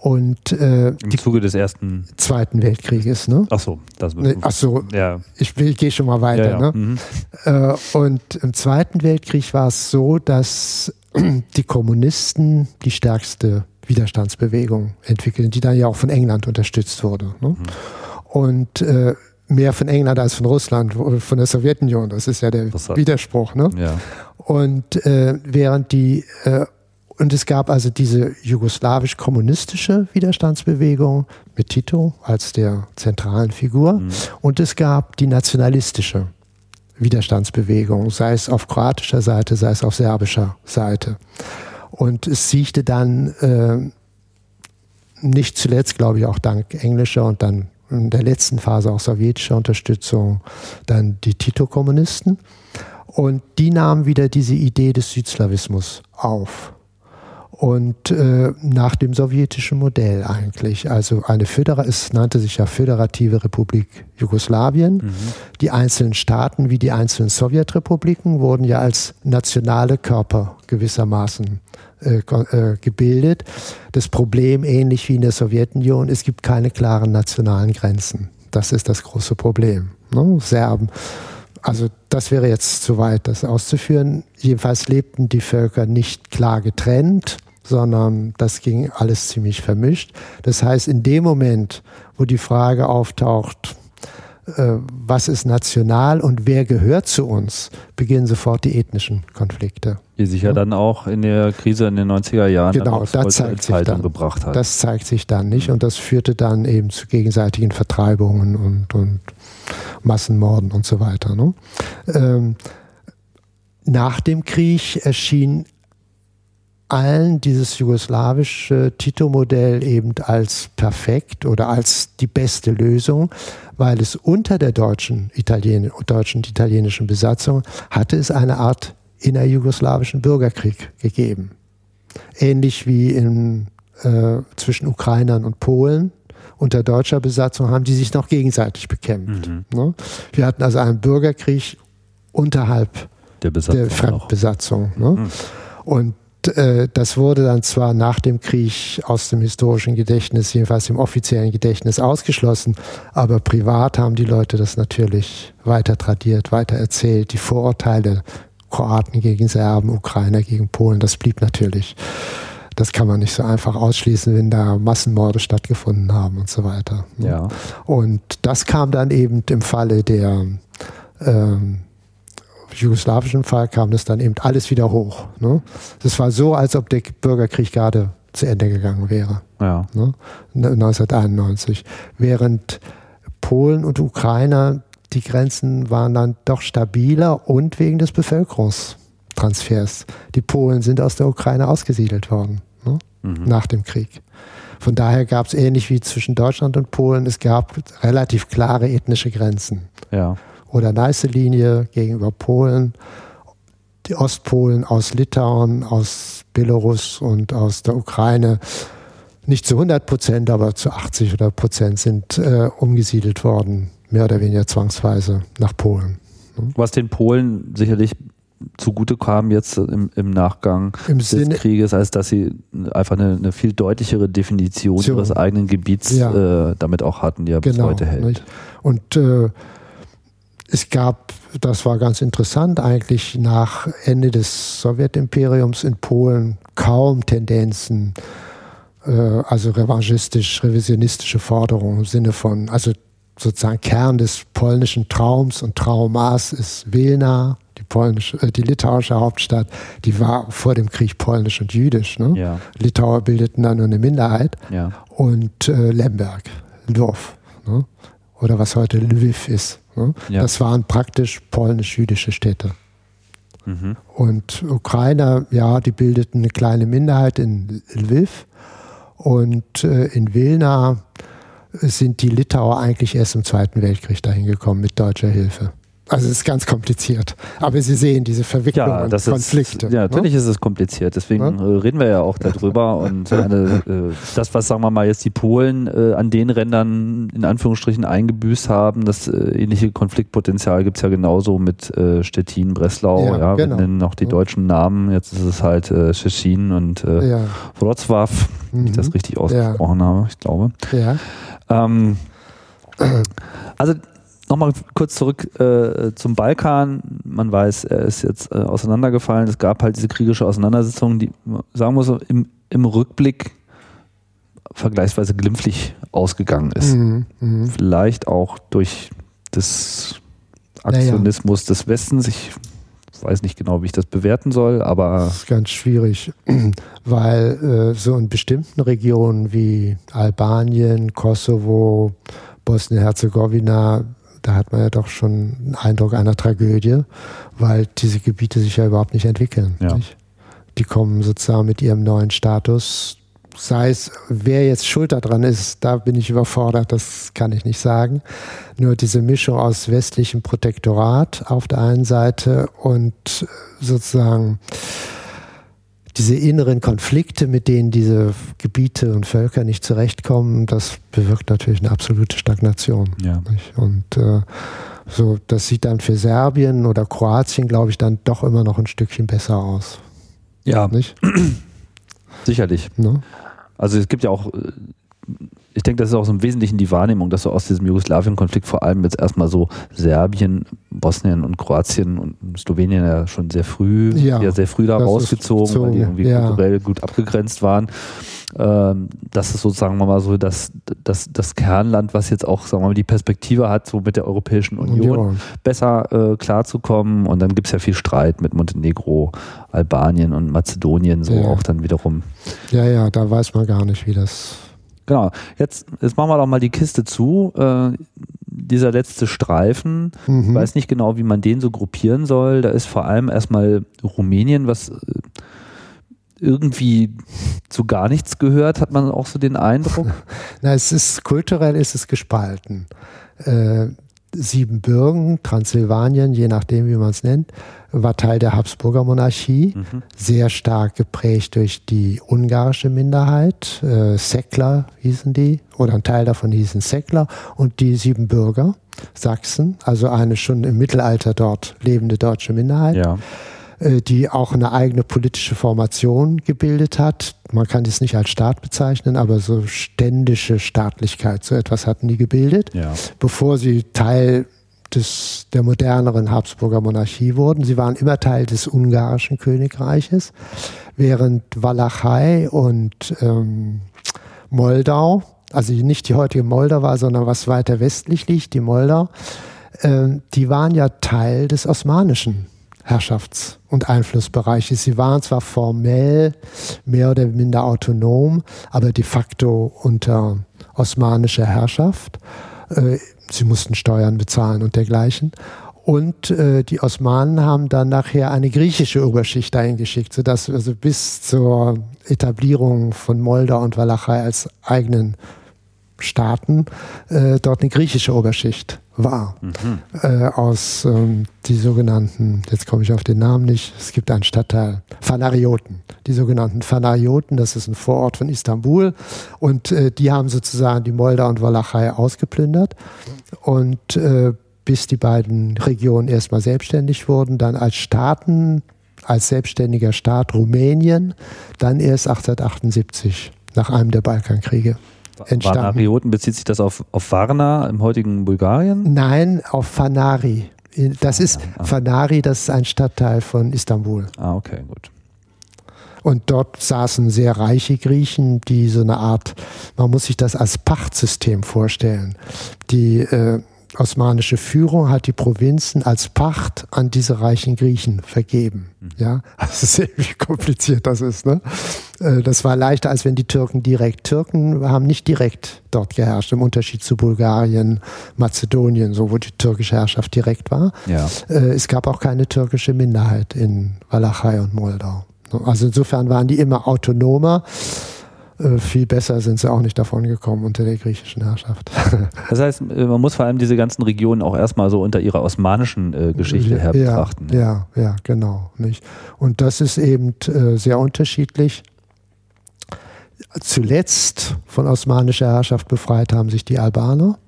Und, äh, Im Zuge des ersten Zweiten Weltkrieges, ne? Ach so, das ne, Ach so, ja. ich, ich gehe schon mal weiter. Ja, ja. Ne? Mhm. Äh, und im Zweiten Weltkrieg war es so, dass [CLEARS THROAT] die Kommunisten die stärkste Widerstandsbewegung entwickelten, die dann ja auch von England unterstützt wurde. Ne? Mhm. Und äh, mehr von England als von Russland, von der Sowjetunion. Das ist ja der Widerspruch. Ne? Ja. Und äh, während die äh, und es gab also diese jugoslawisch-kommunistische Widerstandsbewegung mit Tito als der zentralen Figur. Mhm. Und es gab die nationalistische Widerstandsbewegung, sei es auf kroatischer Seite, sei es auf serbischer Seite. Und es siegte dann äh, nicht zuletzt, glaube ich, auch dank englischer und dann in der letzten Phase auch sowjetischer Unterstützung, dann die Tito-Kommunisten. Und die nahmen wieder diese Idee des Südslawismus auf. Und äh, nach dem sowjetischen Modell eigentlich. Also eine Födera es nannte sich ja Föderative Republik Jugoslawien. Mhm. Die einzelnen Staaten wie die einzelnen Sowjetrepubliken wurden ja als nationale Körper gewissermaßen äh, äh, gebildet. Das Problem, ähnlich wie in der Sowjetunion, es gibt keine klaren nationalen Grenzen. Das ist das große Problem. Ne? Serben. Also das wäre jetzt zu weit, das auszuführen. Jedenfalls lebten die Völker nicht klar getrennt, sondern das ging alles ziemlich vermischt. Das heißt, in dem Moment, wo die Frage auftaucht, äh, was ist national und wer gehört zu uns, beginnen sofort die ethnischen Konflikte. Die sich ja, ja dann auch in der Krise in den 90er Jahren genau, das zeigt sich dann, gebracht hat. Das zeigt sich dann nicht und das führte dann eben zu gegenseitigen Vertreibungen und, und Massenmorden und so weiter. Ne? Ähm, nach dem Krieg erschien allen dieses jugoslawische Tito-Modell eben als perfekt oder als die beste Lösung, weil es unter der deutschen, Italien, deutschen italienischen Besatzung hatte es eine Art innerjugoslawischen Bürgerkrieg gegeben. Ähnlich wie in, äh, zwischen Ukrainern und Polen unter deutscher Besatzung haben die sich noch gegenseitig bekämpft. Mhm. Ne? Wir hatten also einen Bürgerkrieg unterhalb der, der Fremdbesatzung. Ne? Mhm. Und äh, das wurde dann zwar nach dem Krieg aus dem historischen Gedächtnis, jedenfalls im offiziellen Gedächtnis ausgeschlossen, aber privat haben die Leute das natürlich weiter tradiert, weiter erzählt. Die Vorurteile Kroaten gegen Serben, Ukrainer gegen Polen, das blieb natürlich. Das kann man nicht so einfach ausschließen, wenn da Massenmorde stattgefunden haben und so weiter. Ne? Ja. Und das kam dann eben im Falle der ähm, jugoslawischen Fall kam das dann eben alles wieder hoch. Ne? Das war so, als ob der Bürgerkrieg gerade zu Ende gegangen wäre. Ja. Ne? 1991. Während Polen und Ukrainer, die Grenzen waren dann doch stabiler und wegen des Bevölkerungstransfers. Die Polen sind aus der Ukraine ausgesiedelt worden ne? mhm. nach dem Krieg. Von daher gab es ähnlich wie zwischen Deutschland und Polen, es gab relativ klare ethnische Grenzen. Ja oder Neiße Linie gegenüber Polen, die Ostpolen aus Litauen, aus Belarus und aus der Ukraine nicht zu 100 Prozent, aber zu 80 oder Prozent sind äh, umgesiedelt worden, mehr oder weniger zwangsweise nach Polen. Was den Polen sicherlich zugute kam jetzt im, im Nachgang Im des Sinne, Krieges, als dass sie einfach eine, eine viel deutlichere Definition ihres eigenen Gebiets ja, äh, damit auch hatten, die ja genau, bis heute hält. Nicht? Und äh, es gab, das war ganz interessant, eigentlich nach Ende des Sowjetimperiums in Polen kaum Tendenzen, äh, also revanchistisch, revisionistische Forderungen im Sinne von, also sozusagen Kern des polnischen Traums und Traumas ist Wilna, die polnische, äh, die litauische Hauptstadt, die war vor dem Krieg polnisch und jüdisch. Ne? Ja. Litauer bildeten da nur eine Minderheit. Ja. Und äh, Lemberg, Lwów, ne? oder was heute Lviv ist. Ne? Ja. Das waren praktisch polnisch-jüdische Städte. Mhm. Und Ukrainer, ja, die bildeten eine kleine Minderheit in Lviv. Und äh, in Wilna sind die Litauer eigentlich erst im Zweiten Weltkrieg dahin gekommen mit deutscher Hilfe. Also es ist ganz kompliziert. Aber Sie sehen diese Verwicklungen Ja, und Konflikte. ist, ja, natürlich ne? ist es kompliziert. Deswegen Ja. äh, reden wir ja auch darüber. [LAUGHS] Und eine, äh, das, was, sagen wir mal, jetzt die Polen äh, an den Rändern in Anführungsstrichen eingebüßt haben, das äh, ähnliche Konfliktpotenzial gibt es ja genauso mit äh, Stettin, Breslau. Ja, Ja, genau. Wir nennen noch die Ja. deutschen Namen. Jetzt ist es halt äh, Tschechien und äh, Ja, Wrocław, wenn ich das Mhm. richtig ausgesprochen habe, ich glaube. ja. Ähm, [CLEARS THROAT] also nochmal kurz zurück äh, zum Balkan. Man weiß, er ist jetzt äh, auseinandergefallen. Es gab halt diese kriegerische Auseinandersetzung, die, sagen wir so, im, im Rückblick vergleichsweise glimpflich ausgegangen ist. Mhm. Mhm. Vielleicht auch durch Naja. Aktionismus des Westens. Ich weiß nicht genau, wie ich das bewerten soll, aber Das ist ganz schwierig, [CLEARS THROAT] weil äh, so in bestimmten Regionen wie Albanien, Kosovo, Bosnien-Herzegowina, da hat man ja doch schon einen Eindruck einer Tragödie, weil diese Gebiete sich ja überhaupt nicht entwickeln. Ja. Nicht? Die kommen sozusagen mit ihrem neuen Status, sei es, wer jetzt schuld daran ist, da bin ich überfordert, das kann ich nicht sagen. Nur diese Mischung aus westlichem Protektorat auf der einen Seite und äh, sozusagen diese inneren Konflikte, mit denen diese Gebiete und Völker nicht zurechtkommen, das bewirkt natürlich eine absolute Stagnation. ja. Und äh, so, das sieht dann für Serbien oder Kroatien, glaube ich, dann doch immer noch ein Stückchen besser aus. Ja, Nicht? [CLEARS THROAT] sicherlich. Ne? Also es gibt ja auch, äh, ich denke, das ist auch so im Wesentlichen die Wahrnehmung, dass so aus diesem Jugoslawien-Konflikt vor allem jetzt erstmal so Serbien, Bosnien und Kroatien und Slowenien ja schon sehr früh, Ja, ja sehr früh da rausgezogen, weil die irgendwie ja. kulturell gut abgegrenzt waren. Ähm, das ist sozusagen mal so das, das, das Kernland, was jetzt auch, sagen wir mal, die Perspektive hat, so mit der Europäischen Union Union. besser äh, klarzukommen. Und dann gibt es ja viel Streit mit Montenegro, Albanien und Mazedonien, so Ja. auch dann wiederum Ja, ja, da weiß man gar nicht, wie das. Genau. Jetzt, jetzt machen wir doch mal die Kiste zu. Äh, dieser letzte Streifen, ich Mhm. weiß nicht genau, wie man den so gruppieren soll. Da ist vor allem erstmal Rumänien, was äh, irgendwie zu gar nichts gehört, hat man auch so den Eindruck. [LAUGHS] Na, es ist kulturell ist es gespalten. Äh, Siebenbürgen, Transsilvanien, je nachdem, wie man es nennt, war Teil der Habsburger Monarchie, Mhm. sehr stark geprägt durch die ungarische Minderheit. Äh, Säckler hießen die, oder ein Teil davon hießen Säckler, und die Siebenbürger, Sachsen, also eine schon im Mittelalter dort lebende deutsche Minderheit Ja. Äh, die auch eine eigene politische Formation gebildet hat. Man kann das nicht als Staat bezeichnen, aber so ständische Staatlichkeit, so etwas hatten die gebildet, Ja. bevor sie Teil des, der moderneren Habsburger Monarchie wurden. Sie waren immer Teil des ungarischen Königreiches, während Walachei und ähm, Moldau, also nicht die heutige Moldau war, sondern was weiter westlich liegt, die Moldau, äh, die waren ja Teil des osmanischen Herrschafts- und Einflussbereiches. Sie waren zwar formell mehr oder minder autonom, aber de facto unter osmanischer Herrschaft. Äh, sie mussten Steuern bezahlen und dergleichen. Und äh, die Osmanen haben dann nachher eine griechische Oberschicht dahin geschickt, sodass also bis zur Etablierung von Moldau und Walachei als eigenen Staaten äh, dort eine griechische Oberschicht war. Mhm. Äh, aus ähm, die sogenannten, jetzt komme ich auf den Namen nicht, es gibt einen Stadtteil, Phanarioten. Die sogenannten Phanarioten, das ist ein Vorort von Istanbul und äh, die haben sozusagen die Moldau und Walachei ausgeplündert und äh, bis die beiden Regionen erstmal selbstständig wurden, dann als Staaten, als selbstständiger Staat Rumänien, dann erst 1878 nach einem der Balkankriege entstanden. Varnarioten bezieht sich das auf, auf Varna im heutigen Bulgarien? Nein, auf Fanari. Das ist ah. Fanari, das ist ein Stadtteil von Istanbul. Ah, okay, gut. Und dort saßen sehr reiche Griechen, die so eine Art, man muss sich das als Pachtsystem vorstellen. Die äh, osmanische Führung hat die Provinzen als Pacht an diese reichen Griechen vergeben. Mhm. Ja, also sehr wie kompliziert das ist. Ne? Äh, das war leichter, als wenn die Türken direkt, Türken haben nicht direkt dort geherrscht, im Unterschied zu Bulgarien, Mazedonien, so wo die türkische Herrschaft direkt war. Ja. Äh, es gab auch keine türkische Minderheit in Walachei und Moldau. Also insofern waren die immer autonomer äh, viel besser sind sie auch nicht davon gekommen unter der griechischen Herrschaft. [LAUGHS] Das heißt, man muss vor allem diese ganzen Regionen auch erstmal so unter ihrer osmanischen äh, Geschichte her betrachten. Ja, ja, ja, genau. Nicht? Und das ist eben äh, sehr unterschiedlich. Zuletzt von osmanischer Herrschaft befreit haben sich die Albaner,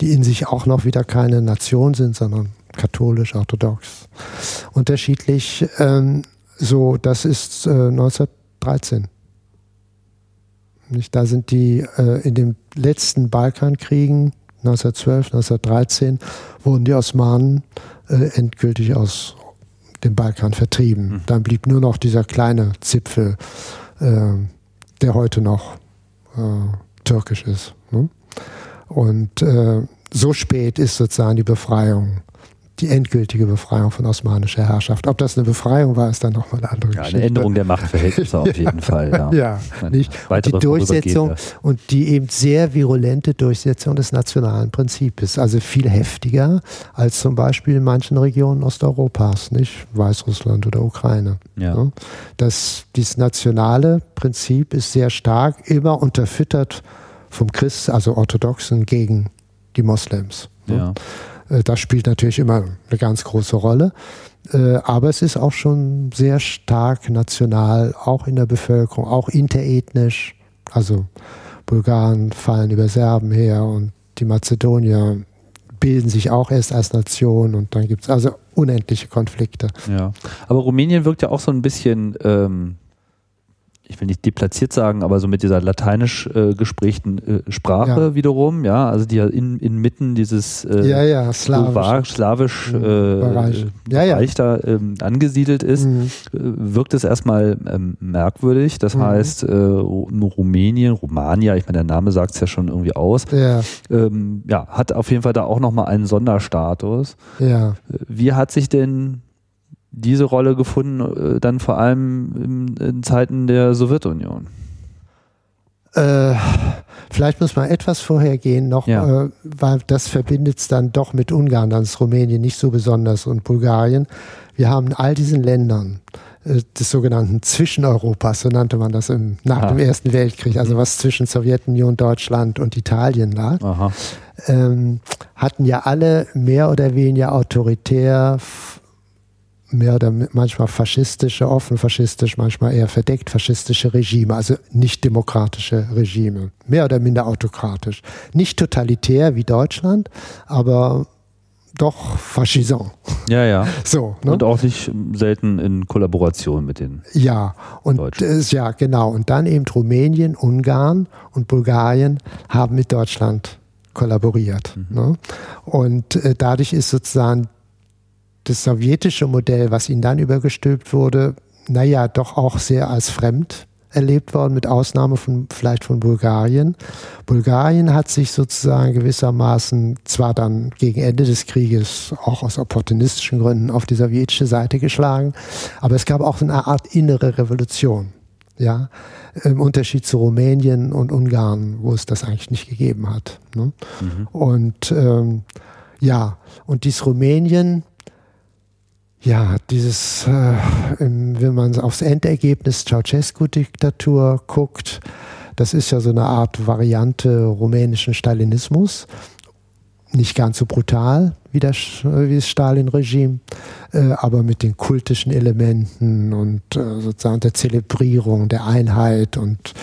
die in sich auch noch wieder keine Nation sind, sondern katholisch-orthodox. Unterschiedlich. Ähm, so, das ist äh, 1913. Nicht? Da sind die äh, in den letzten Balkankriegen 1912, 1913 wurden die Osmanen äh, endgültig aus dem Balkan vertrieben. Mhm. Dann blieb nur noch dieser kleine Zipfel, äh, der heute noch äh, türkisch ist. Ne? Und äh, so spät ist sozusagen die Befreiung die endgültige Befreiung von osmanischer Herrschaft. Ob das eine Befreiung war, ist dann nochmal eine andere ja, Geschichte. Eine Änderung der Machtverhältnisse auf jeden [LAUGHS] Fall. Ja, ja nicht? Und die Durchsetzung und die eben sehr virulente Durchsetzung des nationalen Prinzips, also viel heftiger als zum Beispiel in manchen Regionen Osteuropas, nicht Weißrussland oder Ukraine. Ja. Das, dieses nationale Prinzip ist sehr stark, immer unterfüttert vom Christ, also Orthodoxen gegen die Moslems. Ja. Äh, das spielt natürlich immer eine ganz große Rolle. Äh, aber es ist auch schon sehr stark national, auch in der Bevölkerung, auch interethnisch. Also Bulgaren fallen über Serben her und die Mazedonier bilden sich auch erst als Nation und dann gibt es also unendliche Konflikte. Ja, aber Rumänien wirkt ja auch so ein bisschen ähm, ich will nicht deplatziert sagen, aber so mit dieser lateinisch äh, gesprächten äh, Sprache ja. wiederum, ja, also die ja in, inmitten dieses äh, ja, ja, slawisch, slawisch mhm. äh, Bereich, ja, ja. Bereich da ähm, angesiedelt ist, mhm. Äh, wirkt es erstmal ähm, merkwürdig. Das mhm. heißt, äh, Rumänien, Romania, ich meine, der Name sagt es ja schon irgendwie aus, ja. Ähm, ja, hat auf jeden Fall da auch nochmal einen Sonderstatus. Ja. Wie hat sich denn diese Rolle gefunden, äh, dann vor allem in, in Zeiten der Sowjetunion? Äh, vielleicht muss man etwas vorher gehen noch, ja. äh, weil das verbindet es dann doch mit Ungarn, dann ist Rumänien nicht so besonders und Bulgarien. Wir haben in all diesen Ländern äh, des sogenannten Zwischeneuropas, so nannte man das im, nach ah. dem Ersten Weltkrieg, also was zwischen Sowjetunion, Deutschland und Italien lag, ähm, hatten ja alle mehr oder weniger autoritär mehr oder manchmal faschistische, offen faschistisch, manchmal eher verdeckt faschistische Regime, also nicht demokratische Regime, mehr oder minder autokratisch. Nicht totalitär wie Deutschland, aber doch faschisant. Ja, ja. [LAUGHS] So, ne? Und auch nicht selten in Kollaboration mit den Ja, und Deutschen. ja, genau. Und dann eben Rumänien, Ungarn und Bulgarien haben mit Deutschland kollaboriert. Mhm. Ne? Und äh, dadurch ist sozusagen das sowjetische Modell, was ihnen dann übergestülpt wurde, naja, doch auch sehr als fremd erlebt worden, mit Ausnahme von vielleicht von Bulgarien. Bulgarien hat sich sozusagen gewissermaßen zwar dann gegen Ende des Krieges auch aus opportunistischen Gründen auf die sowjetische Seite geschlagen, aber es gab auch eine Art innere Revolution. Ja, im Unterschied zu Rumänien und Ungarn, wo es das eigentlich nicht gegeben hat. Ne? Mhm. Und ähm, ja, und dies Rumänien, ja, dieses, äh, wenn man aufs Endergebnis Ceausescu-Diktatur guckt, das ist ja so eine Art Variante rumänischen Stalinismus. Nicht ganz so brutal wie das, wie das Stalin-Regime, äh, aber mit den kultischen Elementen und äh, sozusagen der Zelebrierung der Einheit und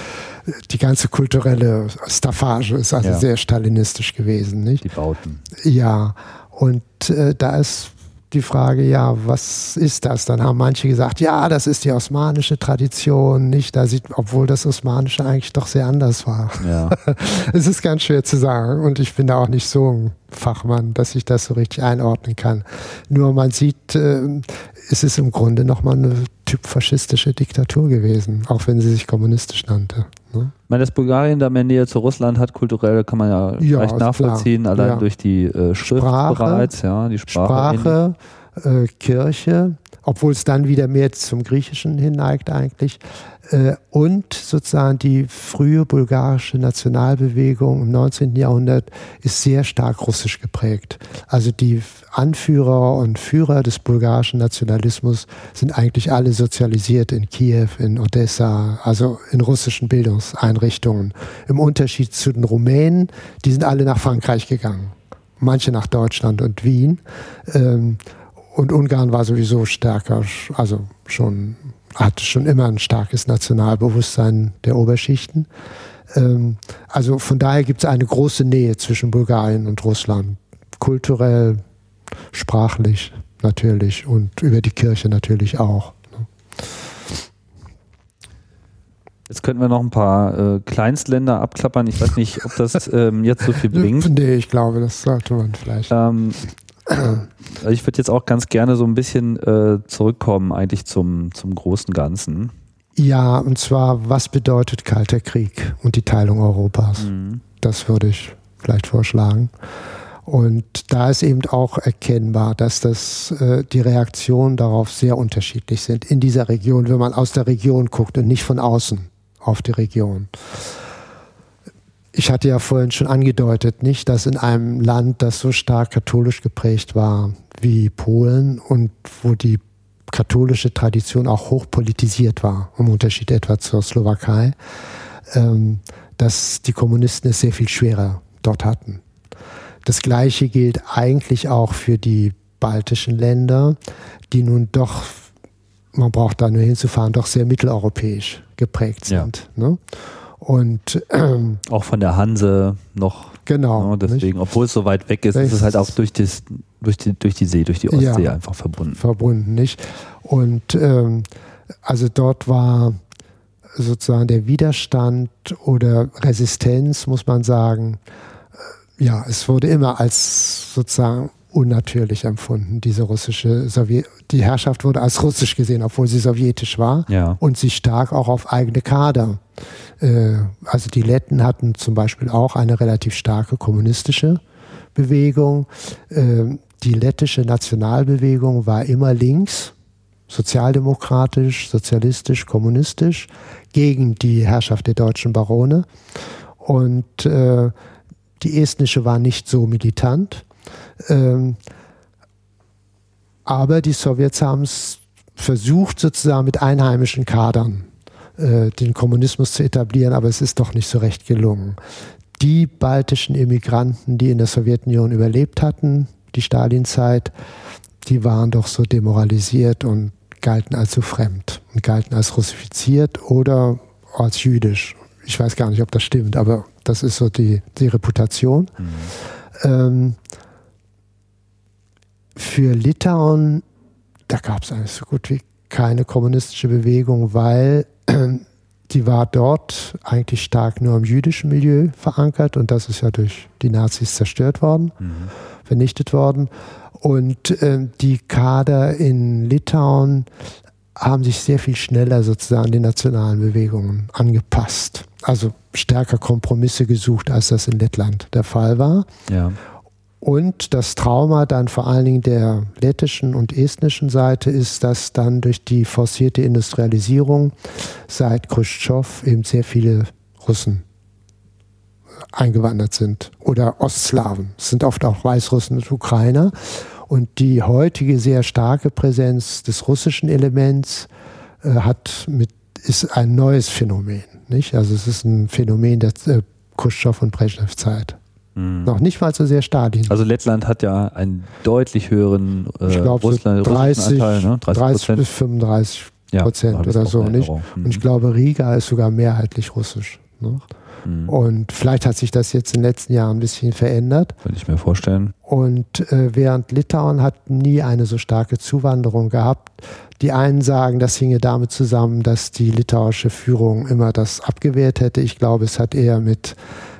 äh, die ganze kulturelle Staffage ist also ja. sehr stalinistisch gewesen. Nicht? Die Bauten. Ja, und äh, da ist die Frage, ja, was ist das? Dann haben manche gesagt, ja, das ist die osmanische Tradition, nicht? Da sieht, obwohl das Osmanische eigentlich doch sehr anders war. Ja. [LAUGHS] es ist ganz schwer zu sagen und ich bin da auch nicht so ein Fachmann, dass ich das so richtig einordnen kann. Nur man sieht, äh, ist es im Grunde nochmal eine typfaschistische Diktatur gewesen, auch wenn sie sich kommunistisch nannte. Ne? Ich meine, dass Bulgarien da mehr Nähe zu Russland hat, kulturell kann man ja, ja leicht nachvollziehen, klar. allein ja. durch die äh, Schrift Sprache, bereits, ja, die Sprache. Sprache äh, Kirche, obwohl es dann wieder mehr zum Griechischen hinneigt eigentlich. Äh, und sozusagen die frühe bulgarische Nationalbewegung im 19. Jahrhundert ist sehr stark russisch geprägt. Also die Anführer und Führer des bulgarischen Nationalismus sind eigentlich alle sozialisiert in Kiew, in Odessa, also in russischen Bildungseinrichtungen. Im Unterschied zu den Rumänen, die sind alle nach Frankreich gegangen. Manche nach Deutschland und Wien. Ähm, und Ungarn war sowieso stärker, also schon, hatte schon immer ein starkes Nationalbewusstsein der Oberschichten. Ähm, also von daher gibt es eine große Nähe zwischen Bulgarien und Russland. Kulturell, sprachlich natürlich und über die Kirche natürlich auch. Ne? Jetzt könnten wir noch ein paar äh, Kleinstländer abklappern. Ich weiß nicht, ob das ähm, jetzt so viel [LAUGHS] bringt. Nee, ich glaube, das sollte man vielleicht. Ähm, also ich würde jetzt auch ganz gerne so ein bisschen äh, zurückkommen eigentlich zum, zum großen Ganzen. Ja, und zwar, was bedeutet Kalter Krieg und die Teilung Europas? Mhm. Das würde ich vielleicht vorschlagen. Und da ist eben auch erkennbar, dass das, äh, die Reaktionen darauf sehr unterschiedlich sind in dieser Region, wenn man aus der Region guckt und nicht von außen auf die Region ich hatte ja vorhin schon angedeutet, nicht, dass in einem Land, das so stark katholisch geprägt war wie Polen und wo die katholische Tradition auch hoch politisiert war, im Unterschied etwa zur Slowakei, ähm, dass die Kommunisten es sehr viel schwerer dort hatten. Das Gleiche gilt eigentlich auch für die baltischen Länder, die nun doch, man braucht da nur hinzufahren, doch sehr mitteleuropäisch geprägt sind. Ja. Ne? Und ähm, auch von der Hanse noch. Genau. Ne, deswegen, nicht? obwohl es so weit weg ist, ist es halt auch durch, das, durch, die, durch die See, durch die Ostsee ja, einfach verbunden. Verbunden, nicht? Und ähm, also dort war sozusagen der Widerstand oder Resistenz, muss man sagen, äh, ja, es wurde immer als sozusagen unnatürlich empfunden, diese russische Sowjet die Herrschaft wurde als russisch gesehen, obwohl sie sowjetisch war ja. und sie stark auch auf eigene Kader. Äh, also die Letten hatten zum Beispiel auch eine relativ starke kommunistische Bewegung. Äh, die lettische Nationalbewegung war immer links, sozialdemokratisch, sozialistisch, kommunistisch, gegen die Herrschaft der deutschen Barone. Und äh, die estnische war nicht so militant. Ähm, aber die Sowjets haben es versucht, sozusagen mit einheimischen Kadern äh, den Kommunismus zu etablieren, aber es ist doch nicht so recht gelungen. Die baltischen Immigranten, die in der Sowjetunion überlebt hatten, die Stalinzeit, die waren doch so demoralisiert und galten als so fremd und galten als russifiziert oder als jüdisch. Ich weiß gar nicht, ob das stimmt, aber das ist so die, die Reputation. Mhm. Ähm, für Litauen, da gab es eigentlich so gut wie keine kommunistische Bewegung, weil [CLEARS THROAT] die war dort eigentlich stark nur im jüdischen Milieu verankert und das ist ja durch die Nazis zerstört worden, mhm. vernichtet worden. Und äh, die Kader in Litauen haben sich sehr viel schneller sozusagen den nationalen Bewegungen angepasst. Also stärker Kompromisse gesucht, als das in Lettland der Fall war. Ja. Und das Trauma dann vor allen Dingen der lettischen und estnischen Seite ist, dass dann durch die forcierte Industrialisierung seit Khrushchev eben sehr viele Russen eingewandert sind oder Ostslawen. Es sind oft auch Weißrussen und Ukrainer. Und die heutige sehr starke Präsenz des russischen Elements äh, hat mit, ist ein neues Phänomen. Nicht? Also es ist ein Phänomen der äh, Khrushchev- und Brezhnev-Zeit. Mhm. Noch nicht mal so sehr Stalin. Also Lettland hat ja einen deutlich höheren äh, ich glaub, Russland, so 30, Anteil, ne? 30, 30 bis 35 ja, Prozent oder so, nicht? Mhm. Und ich glaube, Riga ist sogar mehrheitlich russisch. Ne? Mhm. Und vielleicht hat sich das jetzt in den letzten Jahren ein bisschen verändert. Könnte ich mir vorstellen. Und äh, während Litauen hat nie eine so starke Zuwanderung gehabt. Die einen sagen, das hinge damit zusammen, dass die litauische Führung immer das abgewehrt hätte. Ich glaube, es hat eher mit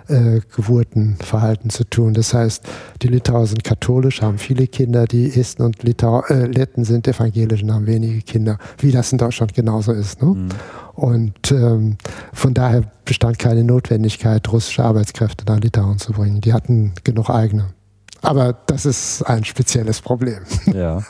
äh, Geburtenverhalten zu tun. Das heißt, die Litauer sind katholisch, haben viele Kinder, die Esten und Litau äh, Letten sind evangelisch und haben wenige Kinder, wie das in Deutschland genauso ist. Ne? Mhm. Und ähm, von daher bestand keine Notwendigkeit, russische Arbeitskräfte nach Litauen zu bringen. Die hatten genug eigene. Aber das ist ein spezielles Problem. Ja,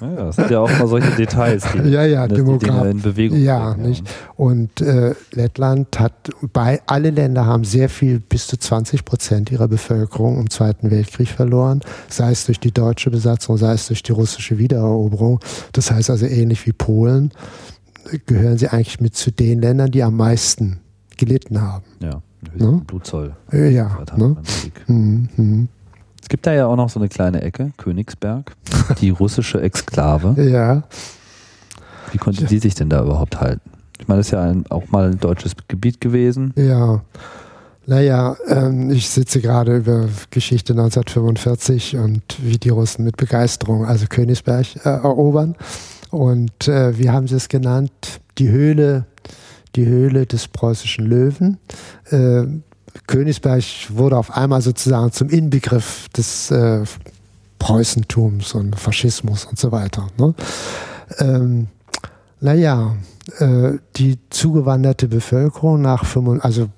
ja das sind ja auch mal solche Details, die, ja, ja, die Dinge in Bewegung Ja, bringen, nicht. Und äh, Lettland hat, bei alle Länder haben sehr viel, bis zu 20 Prozent ihrer Bevölkerung im Zweiten Weltkrieg verloren, sei es durch die deutsche Besatzung, sei es durch die russische Wiedereroberung. Das heißt also ähnlich wie Polen gehören sie eigentlich mit zu den Ländern, die am meisten gelitten haben. Ja, ne? Blutzoll. Ja. Ne? Mhm, mhm. Gibt da ja auch noch so eine kleine Ecke, Königsberg, die russische Exklave. [LAUGHS] Ja. Wie konnte die sich denn da überhaupt halten? Ich meine, das ist ja ein, auch mal ein deutsches Gebiet gewesen. Ja. Naja, ähm, ich sitze gerade über Geschichte 1945 und wie die Russen mit Begeisterung also Königsberg äh, erobern. Und äh, wie haben sie es genannt? Die Höhle, die Höhle des preußischen Löwen. Äh, Königsberg wurde auf einmal sozusagen zum Inbegriff des äh, Preußentums und Faschismus und so weiter. Ne? Ähm, naja, äh, die zugewanderte Bevölkerung nach 5, also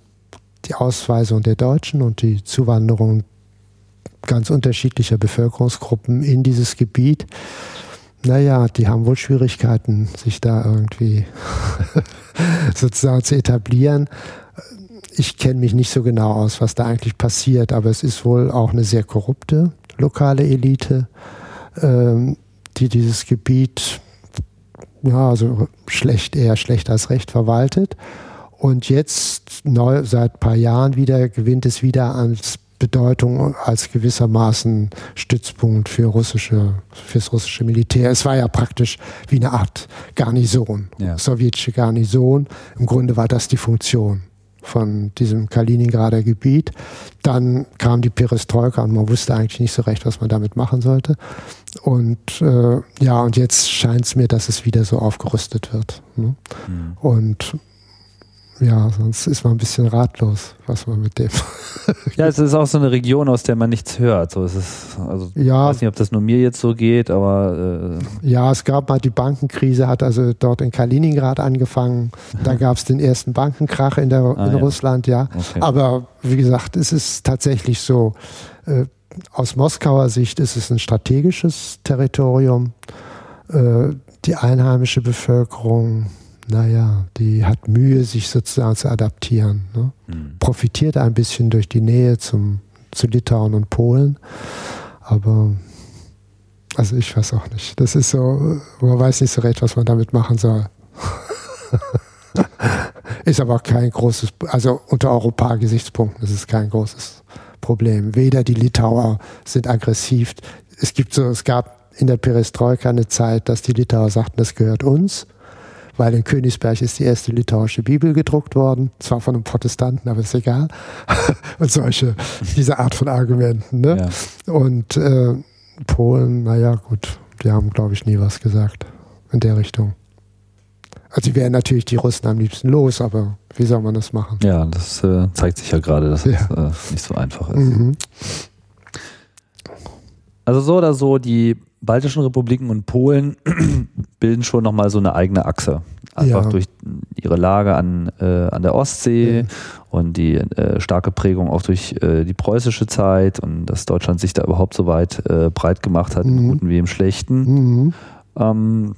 die Ausweisung der Deutschen und die Zuwanderung ganz unterschiedlicher Bevölkerungsgruppen in dieses Gebiet naja, die haben wohl Schwierigkeiten, sich da irgendwie [LAUGHS] sozusagen zu etablieren. Ich kenne mich nicht so genau aus, was da eigentlich passiert, aber es ist wohl auch eine sehr korrupte lokale Elite, ähm, die dieses Gebiet ja, also schlecht, eher schlecht als recht verwaltet. Und jetzt neu, seit ein paar Jahren wieder gewinnt es wieder ans Bedeutung als gewissermaßen Stützpunkt für russische, fürs russische Militär. Es war ja praktisch wie eine Art Garnison, ja. sowjetische Garnison. Im Grunde war das die Funktion von diesem Kaliningrader Gebiet. Dann kam die Perestroika und man wusste eigentlich nicht so recht, was man damit machen sollte. Und äh, ja, und jetzt scheint es mir, dass es wieder so aufgerüstet wird. Ne? Mhm. Und ja, sonst ist man ein bisschen ratlos, was man mit dem. [LAUGHS] ja, es ist auch so eine Region, aus der man nichts hört. So, es ist, also, ja, ich weiß nicht, ob das nur mir jetzt so geht, aber. Äh ja, es gab mal die Bankenkrise, hat also dort in Kaliningrad angefangen. Da gab es den ersten Bankenkrach in, der, ah, in ja. Russland, ja. Okay. Aber wie gesagt, es ist tatsächlich so, äh, aus Moskauer Sicht ist es ein strategisches Territorium. Äh, die einheimische Bevölkerung naja, die hat Mühe, sich sozusagen zu adaptieren. Ne? Mhm. Profitiert ein bisschen durch die Nähe zum, zu Litauen und Polen. Aber, also ich weiß auch nicht. Das ist so, man weiß nicht so recht, was man damit machen soll. [LAUGHS] ist aber kein großes, also unter Europa-Gesichtspunkten ist es kein großes Problem. Weder die Litauer sind aggressiv. Es gibt so, es gab in der Perestroika eine Zeit, dass die Litauer sagten, das gehört uns weil in Königsberg ist die erste litauische Bibel gedruckt worden, zwar von einem Protestanten, aber ist egal. [LAUGHS] und solche, diese Art von Argumenten. Ne? Ja. Und äh, Polen, naja, gut, die haben, glaube ich, nie was gesagt in der Richtung. Also die wären natürlich die Russen am liebsten los, aber wie soll man das machen? Ja, das äh, zeigt sich ja gerade, dass ja. es äh, nicht so einfach ist. Mhm. Also so oder so, die baltischen Republiken und Polen [CLEARS THROAT] bilden schon nochmal so eine eigene Achse. Einfach ja. durch ihre Lage an, äh, an der Ostsee mhm. und die äh, starke Prägung auch durch äh, die preußische Zeit und dass Deutschland sich da überhaupt so weit äh, breit gemacht hat, mhm. im Guten wie im Schlechten. Mhm. Ähm,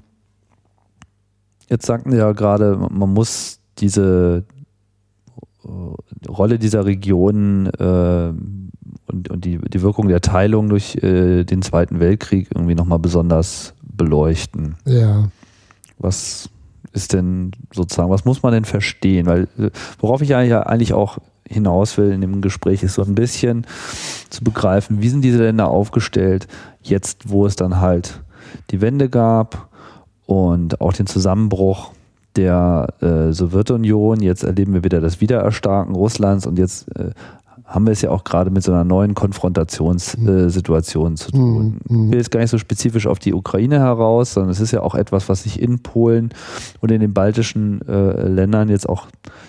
jetzt sagten Sie ja gerade, man muss diese äh, Rolle dieser Region äh, und, und die, die Wirkung der Teilung durch äh, den Zweiten Weltkrieg irgendwie nochmal besonders beleuchten. Ja. Was ist denn sozusagen, was muss man denn verstehen? Weil äh, worauf ich eigentlich auch hinaus will in dem Gespräch, ist so ein bisschen zu begreifen, wie sind diese Länder aufgestellt, jetzt wo es dann halt die Wende gab und auch den Zusammenbruch der äh, Sowjetunion. Jetzt erleben wir wieder das Wiedererstarken Russlands und jetzt äh, haben wir es ja auch gerade mit so einer neuen Konfrontationssituation äh, zu tun. Mhm. Ich will jetzt gar nicht so spezifisch auf die Ukraine heraus, sondern es ist ja auch etwas, was sich in Polen und in den baltischen äh, Ländern jetzt auch,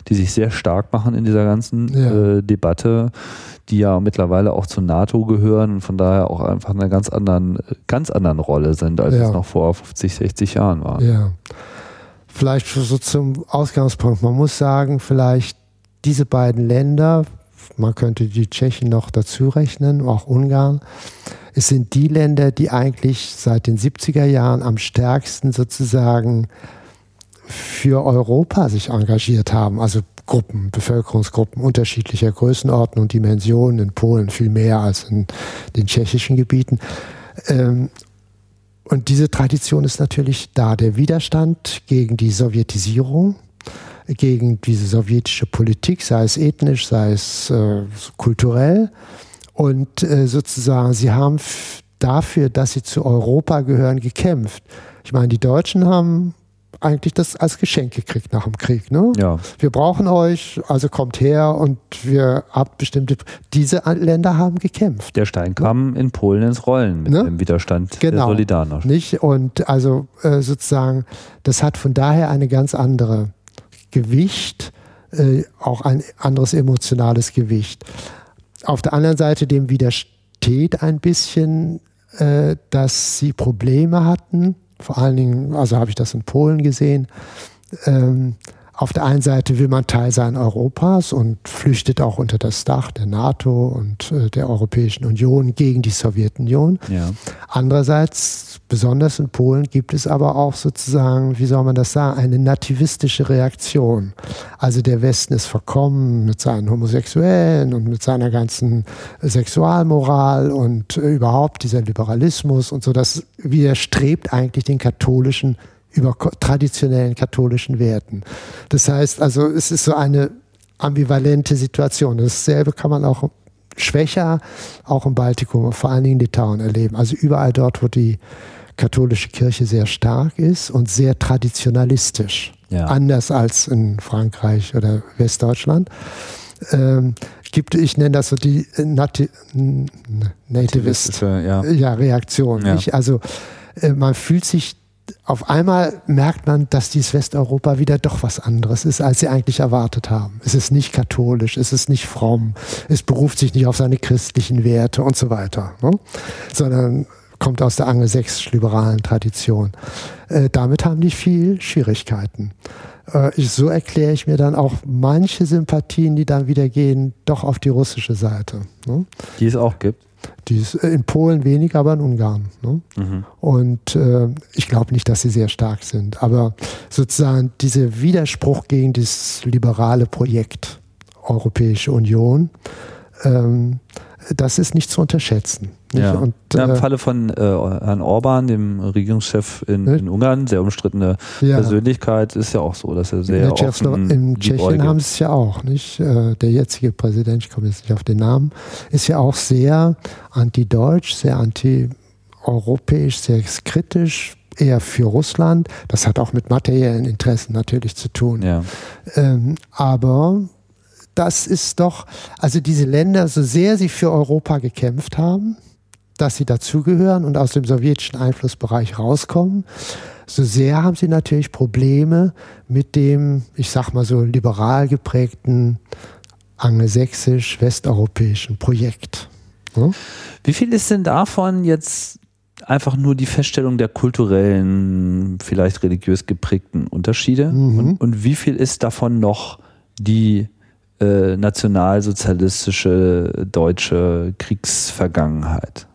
die sich sehr stark machen in dieser ganzen ja. äh, Debatte, die ja mittlerweile auch zur NATO gehören und von daher auch einfach in einer ganz anderen, ganz anderen Rolle sind, als ja. es noch vor 50, 60 Jahren war. Ja. Vielleicht so zum Ausgangspunkt. Man muss sagen, vielleicht diese beiden Länder, man könnte die Tschechen noch dazu rechnen, auch Ungarn, es sind die Länder, die eigentlich seit den 70er Jahren am stärksten sozusagen für Europa sich engagiert haben. Also Gruppen, Bevölkerungsgruppen unterschiedlicher Größenordnung und Dimensionen, in Polen viel mehr als in den tschechischen Gebieten. Ähm, und diese Tradition ist natürlich da. Der Widerstand gegen die Sowjetisierung, gegen diese sowjetische Politik, sei es ethnisch, sei es äh, kulturell. Und äh, sozusagen, sie haben dafür, dass sie zu Europa gehören, gekämpft. Ich meine, die Deutschen haben eigentlich das als Geschenk gekriegt nach dem Krieg. Ne? Ja. Wir brauchen euch, also kommt her und wir habt bestimmte. Diese Länder haben gekämpft. Der Stein kam ne? in Polen ins Rollen mit ne? dem Widerstand genau. der Solidarność. Nicht? Und also äh, sozusagen, das hat von daher eine ganz andere Gewicht, äh, auch ein anderes emotionales Gewicht. Auf der anderen Seite dem widersteht ein bisschen, äh, dass sie Probleme hatten vor allen Dingen, also habe ich das in Polen gesehen. Ähm, auf der einen Seite will man Teil sein Europas und flüchtet auch unter das Dach der NATO und äh, der Europäischen Union gegen die Sowjetunion. Ja. Andererseits, besonders in Polen, gibt es aber auch sozusagen, wie soll man das sagen, eine nativistische Reaktion. Also der Westen ist verkommen mit seinen Homosexuellen und mit seiner ganzen Sexualmoral und äh, überhaupt dieser Liberalismus und so. Das widerstrebt eigentlich den katholischen über traditionellen katholischen Werten. Das heißt also, es ist so eine ambivalente Situation. Dasselbe kann man auch schwächer, auch im Baltikum, vor allen Dingen in Litauen erleben. Also überall dort, wo die katholische Kirche sehr stark ist und sehr traditionalistisch. Ja. Anders als in Frankreich oder Westdeutschland. Ähm, gibt, ich nenne das so die Nati Nativist ja. ja. Reaktion. Ja. Ich, also äh, man fühlt sich auf einmal merkt man, dass dieses Westeuropa wieder doch was anderes ist, als sie eigentlich erwartet haben. Es ist nicht katholisch, es ist nicht fromm, es beruft sich nicht auf seine christlichen Werte und so weiter, ne? sondern kommt aus der angelsächsisch-liberalen Tradition. Äh, damit haben die viel Schwierigkeiten. Äh, ich, so erkläre ich mir dann auch manche Sympathien, die dann wieder gehen, doch auf die russische Seite. Ne? Die es auch gibt. Die ist äh, in Polen wenig, aber in Ungarn. Ne? Mhm. Und äh, ich glaube nicht, dass sie sehr stark sind. Aber sozusagen dieser Widerspruch gegen das liberale Projekt Europäische Union, ähm, das ist nicht zu unterschätzen. Ja. Und, ja, Im äh, Falle von äh, Herrn Orban, dem Regierungschef in, in Ungarn, sehr umstrittene ja. Persönlichkeit, ist ja auch so, dass er sehr in offen In Tschechien haben sie es ja auch, nicht? Äh, der jetzige Präsident, ich komme jetzt nicht auf den Namen, ist ja auch sehr anti-deutsch, sehr anti-europäisch, sehr kritisch, eher für Russland. Das hat auch mit materiellen Interessen natürlich zu tun. Ja. Ähm, aber das ist doch, also diese Länder, so sehr sie für Europa gekämpft haben, dass sie dazugehören und aus dem sowjetischen Einflussbereich rauskommen, so sehr haben sie natürlich Probleme mit dem, ich sag mal so, liberal geprägten angelsächsisch-westeuropäischen Projekt. Hm? Wie viel ist denn davon jetzt einfach nur die Feststellung der kulturellen, vielleicht religiös geprägten Unterschiede? Mhm. Und, und, wie viel ist davon noch die äh, nationalsozialistische deutsche Kriegsvergangenheit?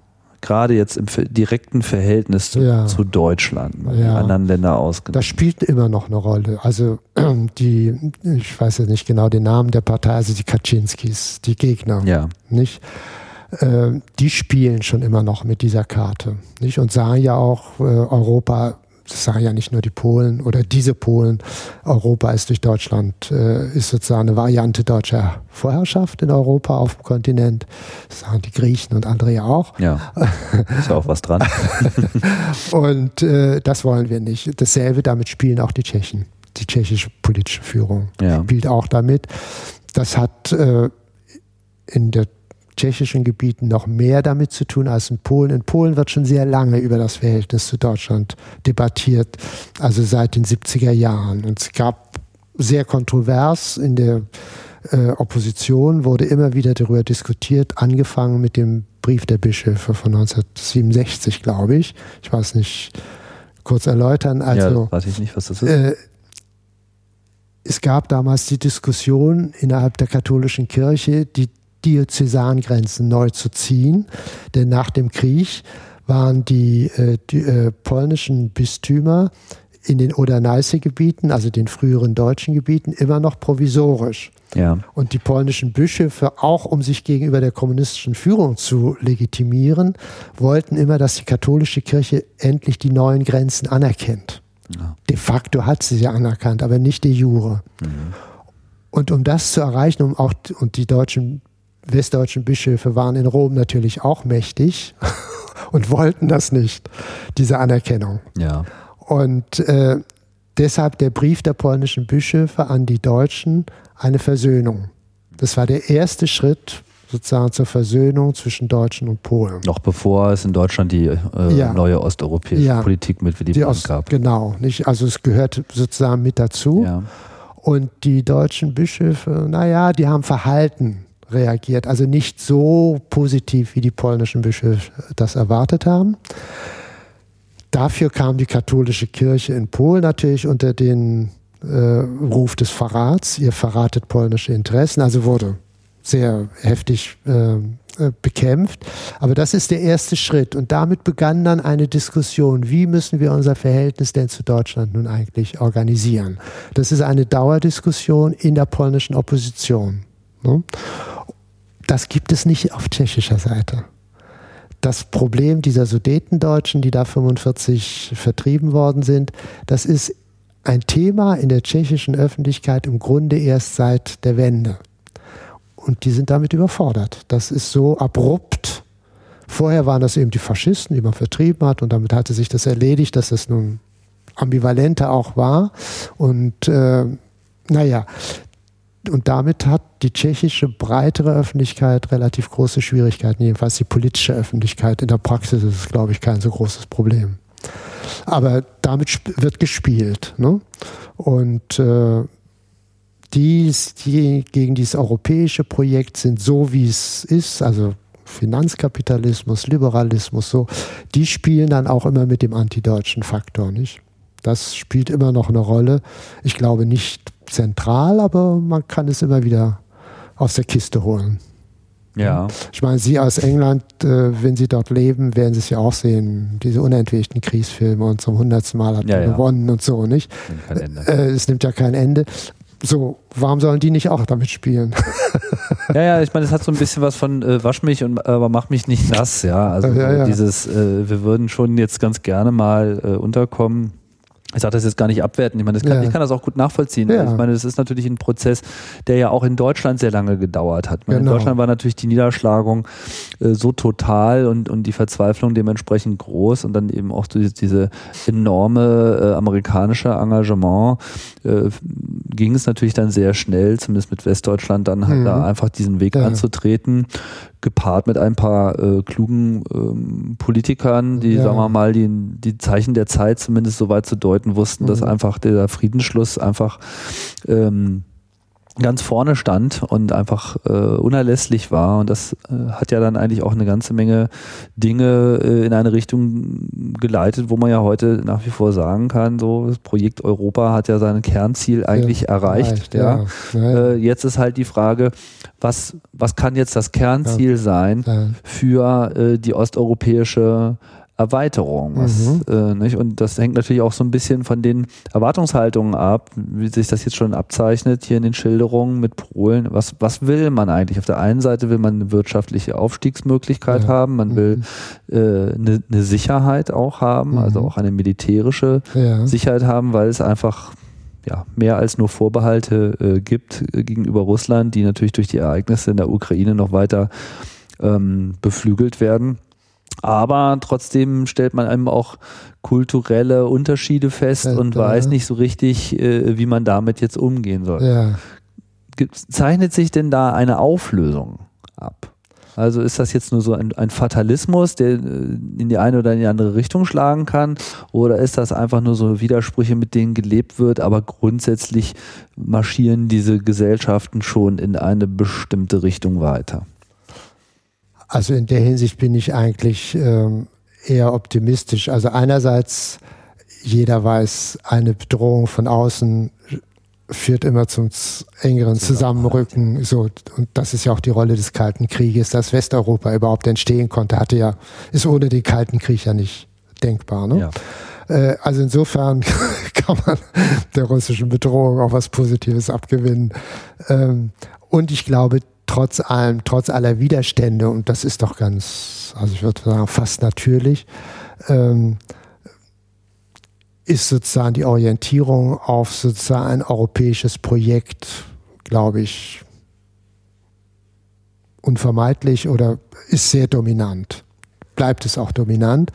Gerade jetzt im direkten Verhältnis zu, ja. zu Deutschland, ja. anderen Länder ausgenommen. Das spielt immer noch eine Rolle. Also [CLEARS THROAT] die, ich weiß jetzt nicht genau den Namen der Partei, also die Kaczynskis, die Gegner, ja. nicht? Äh, die spielen schon immer noch mit dieser Karte, nicht? Und sagen ja auch, äh, Europa das sagen ja nicht nur die Polen oder diese Polen, Europa ist durch Deutschland, äh, ist sozusagen eine Variante deutscher Vorherrschaft in Europa auf dem Kontinent. Das sagen die Griechen und andere ja auch. Ja, ist ja auch was dran. [LAUGHS] und äh, das wollen wir nicht. Dasselbe, damit spielen auch die Tschechen. Die tschechische politische Führung ja. spielt auch damit. Das hat äh, in der tschechischen Gebieten noch mehr damit zu tun als in Polen. In Polen wird schon sehr lange über das Verhältnis zu Deutschland debattiert, also seit den 70er Jahren. Und es gab sehr kontrovers in der äh, Opposition, wurde immer wieder darüber diskutiert, angefangen mit dem Brief der Bischöfe von 1967, glaube ich. Ich weiß nicht, kurz erläutern. Also, ja, weiß ich nicht, was das ist. Äh, es gab damals die Diskussion innerhalb der katholischen Kirche, die Diözesangrenzen neu zu ziehen. Denn nach dem Krieg waren die, äh, die äh, polnischen Bistümer in den Oder-Neiße-Gebieten, also den früheren deutschen Gebieten, immer noch provisorisch. Ja. Und die polnischen Bischöfe, auch um sich gegenüber der kommunistischen Führung zu legitimieren, wollten immer, dass die katholische Kirche endlich die neuen Grenzen anerkennt. Ja. De facto hat sie sie anerkannt, aber nicht de jure. Mhm. Und um das zu erreichen, um auch und die deutschen westdeutschen Bischöfe waren in Rom natürlich auch mächtig [LAUGHS] und wollten das nicht, diese Anerkennung. Ja. Und äh, deshalb der Brief der polnischen Bischöfe an die Deutschen eine Versöhnung. Das war der erste Schritt sozusagen zur Versöhnung zwischen Deutschen und Polen. Noch bevor es in Deutschland die äh, ja. neue osteuropäische ja. Politik mit Willy Brandt gab. Genau, nicht? also es gehört sozusagen mit dazu. Ja. Und die deutschen Bischöfe, naja, die haben verhalten reagiert. Also nicht so positiv, wie die polnischen Bischöfe das erwartet haben. Dafür kam die katholische Kirche in Polen natürlich unter den äh, Ruf des Verrats. Ihr verratet polnische Interessen, also wurde sehr heftig äh, äh, bekämpft. Aber das ist der erste Schritt. Und damit begann dann eine Diskussion, wie müssen wir unser Verhältnis denn zu Deutschland nun eigentlich organisieren. Das ist eine Dauerdiskussion in der polnischen Opposition. Ne? Das gibt es nicht auf tschechischer Seite. Das Problem dieser Sudetendeutschen, die da 45 vertrieben worden sind, das ist ein Thema in der tschechischen Öffentlichkeit im Grunde erst seit der Wende. Und die sind damit überfordert. Das ist so abrupt. Vorher waren das eben die Faschisten, die man vertrieben hat, und damit hatte sich das erledigt, dass das nun ambivalenter auch war. Und äh, naja, und damit hat die tschechische breitere Öffentlichkeit relativ große Schwierigkeiten, jedenfalls die politische Öffentlichkeit. In der Praxis ist es, glaube ich, kein so großes Problem. Aber damit wird gespielt. Ne? Und äh, die, die gegen dieses europäische Projekt sind so, wie es ist, also Finanzkapitalismus, Liberalismus, so, die spielen dann auch immer mit dem antideutschen Faktor, nicht? Das spielt immer noch eine Rolle. Ich glaube nicht zentral, aber man kann es immer wieder aus der Kiste holen. Ja. Ich meine, Sie aus England, äh, wenn Sie dort leben, werden Sie es ja auch sehen, diese unentwegten Kriegsfilme und zum hundertsten Mal hat ja, er gewonnen ja. und so, nicht? Äh, es nimmt ja kein Ende. So, warum sollen die nicht auch damit spielen? [LAUGHS] ja, ja, ich meine, es hat so ein bisschen was von äh, wasch mich und aber mach mich nicht nass, ja. Also ja, dieses, äh, wir würden schon jetzt ganz gerne mal äh, unterkommen ich sage das jetzt gar nicht abwerten, ich meine, kann, ja. ich kann das auch gut nachvollziehen. Ja. Ich meine, das ist natürlich ein Prozess, der ja auch in Deutschland sehr lange gedauert hat. Meine, genau. In Deutschland war natürlich die Niederschlagung äh, so total und, und die Verzweiflung dementsprechend groß und dann eben auch diese, diese enorme äh, amerikanische Engagement äh, ging es natürlich dann sehr schnell, zumindest mit Westdeutschland, dann halt mhm. da einfach diesen Weg ja. anzutreten gepaart mit ein paar äh, klugen ähm, Politikern, die, ja. sagen wir mal, die, die Zeichen der Zeit zumindest so weit zu deuten wussten, mhm. dass einfach der Friedensschluss einfach ähm, ganz vorne stand und einfach äh, unerlässlich war. Und das äh, hat ja dann eigentlich auch eine ganze Menge Dinge äh, in eine Richtung geleitet, wo man ja heute nach wie vor sagen kann, so das Projekt Europa hat ja sein Kernziel eigentlich ja, erreicht. ja. ja. Äh, jetzt ist halt die Frage, was, was kann jetzt das Kernziel sein für äh, die osteuropäische Erweiterung. Was, mhm. äh, nicht? Und das hängt natürlich auch so ein bisschen von den Erwartungshaltungen ab, wie sich das jetzt schon abzeichnet hier in den Schilderungen mit Polen. Was, was will man eigentlich? Auf der einen Seite will man eine wirtschaftliche Aufstiegsmöglichkeit ja. haben, man will mhm. äh, eine, eine, Sicherheit auch haben, also mhm. auch eine militärische ja. Sicherheit haben, weil es einfach ja, mehr als nur Vorbehalte äh, gibt äh, gegenüber Russland, die natürlich durch die Ereignisse in der Ukraine noch weiter ähm, beflügelt werden. Aber trotzdem stellt man einem auch kulturelle Unterschiede fest ja, und weiß nicht so richtig, äh, wie man damit jetzt umgehen soll. Ja. Zeichnet sich denn da eine Auflösung ab? Also ist das jetzt nur so ein, ein, Fatalismus, der äh, in die eine oder in die andere Richtung schlagen kann? Oder ist das einfach nur so Widersprüche, mit denen gelebt wird, aber grundsätzlich marschieren diese Gesellschaften schon in eine bestimmte Richtung weiter? Also in der Hinsicht bin ich eigentlich ähm, eher optimistisch. Also einerseits, jeder weiß, eine Bedrohung von außen führt immer zum engeren Zusammenrücken. So, und das ist ja auch die Rolle des Kalten Krieges, dass Westeuropa überhaupt entstehen konnte, hatte ja, ist ohne den Kalten Krieg ja nicht denkbar. Ne? Ja. Äh, also insofern [LAUGHS] kann man der russischen Bedrohung auch was Positives abgewinnen. Ähm, und ich glaube, trotz allem, trotz aller Widerstände, und das ist doch ganz, also ich würde sagen, fast natürlich, ähm, ist sozusagen die Orientierung auf sozusagen ein europäisches Projekt, glaube ich, unvermeidlich oder ist sehr dominant. Bleibt es auch dominant.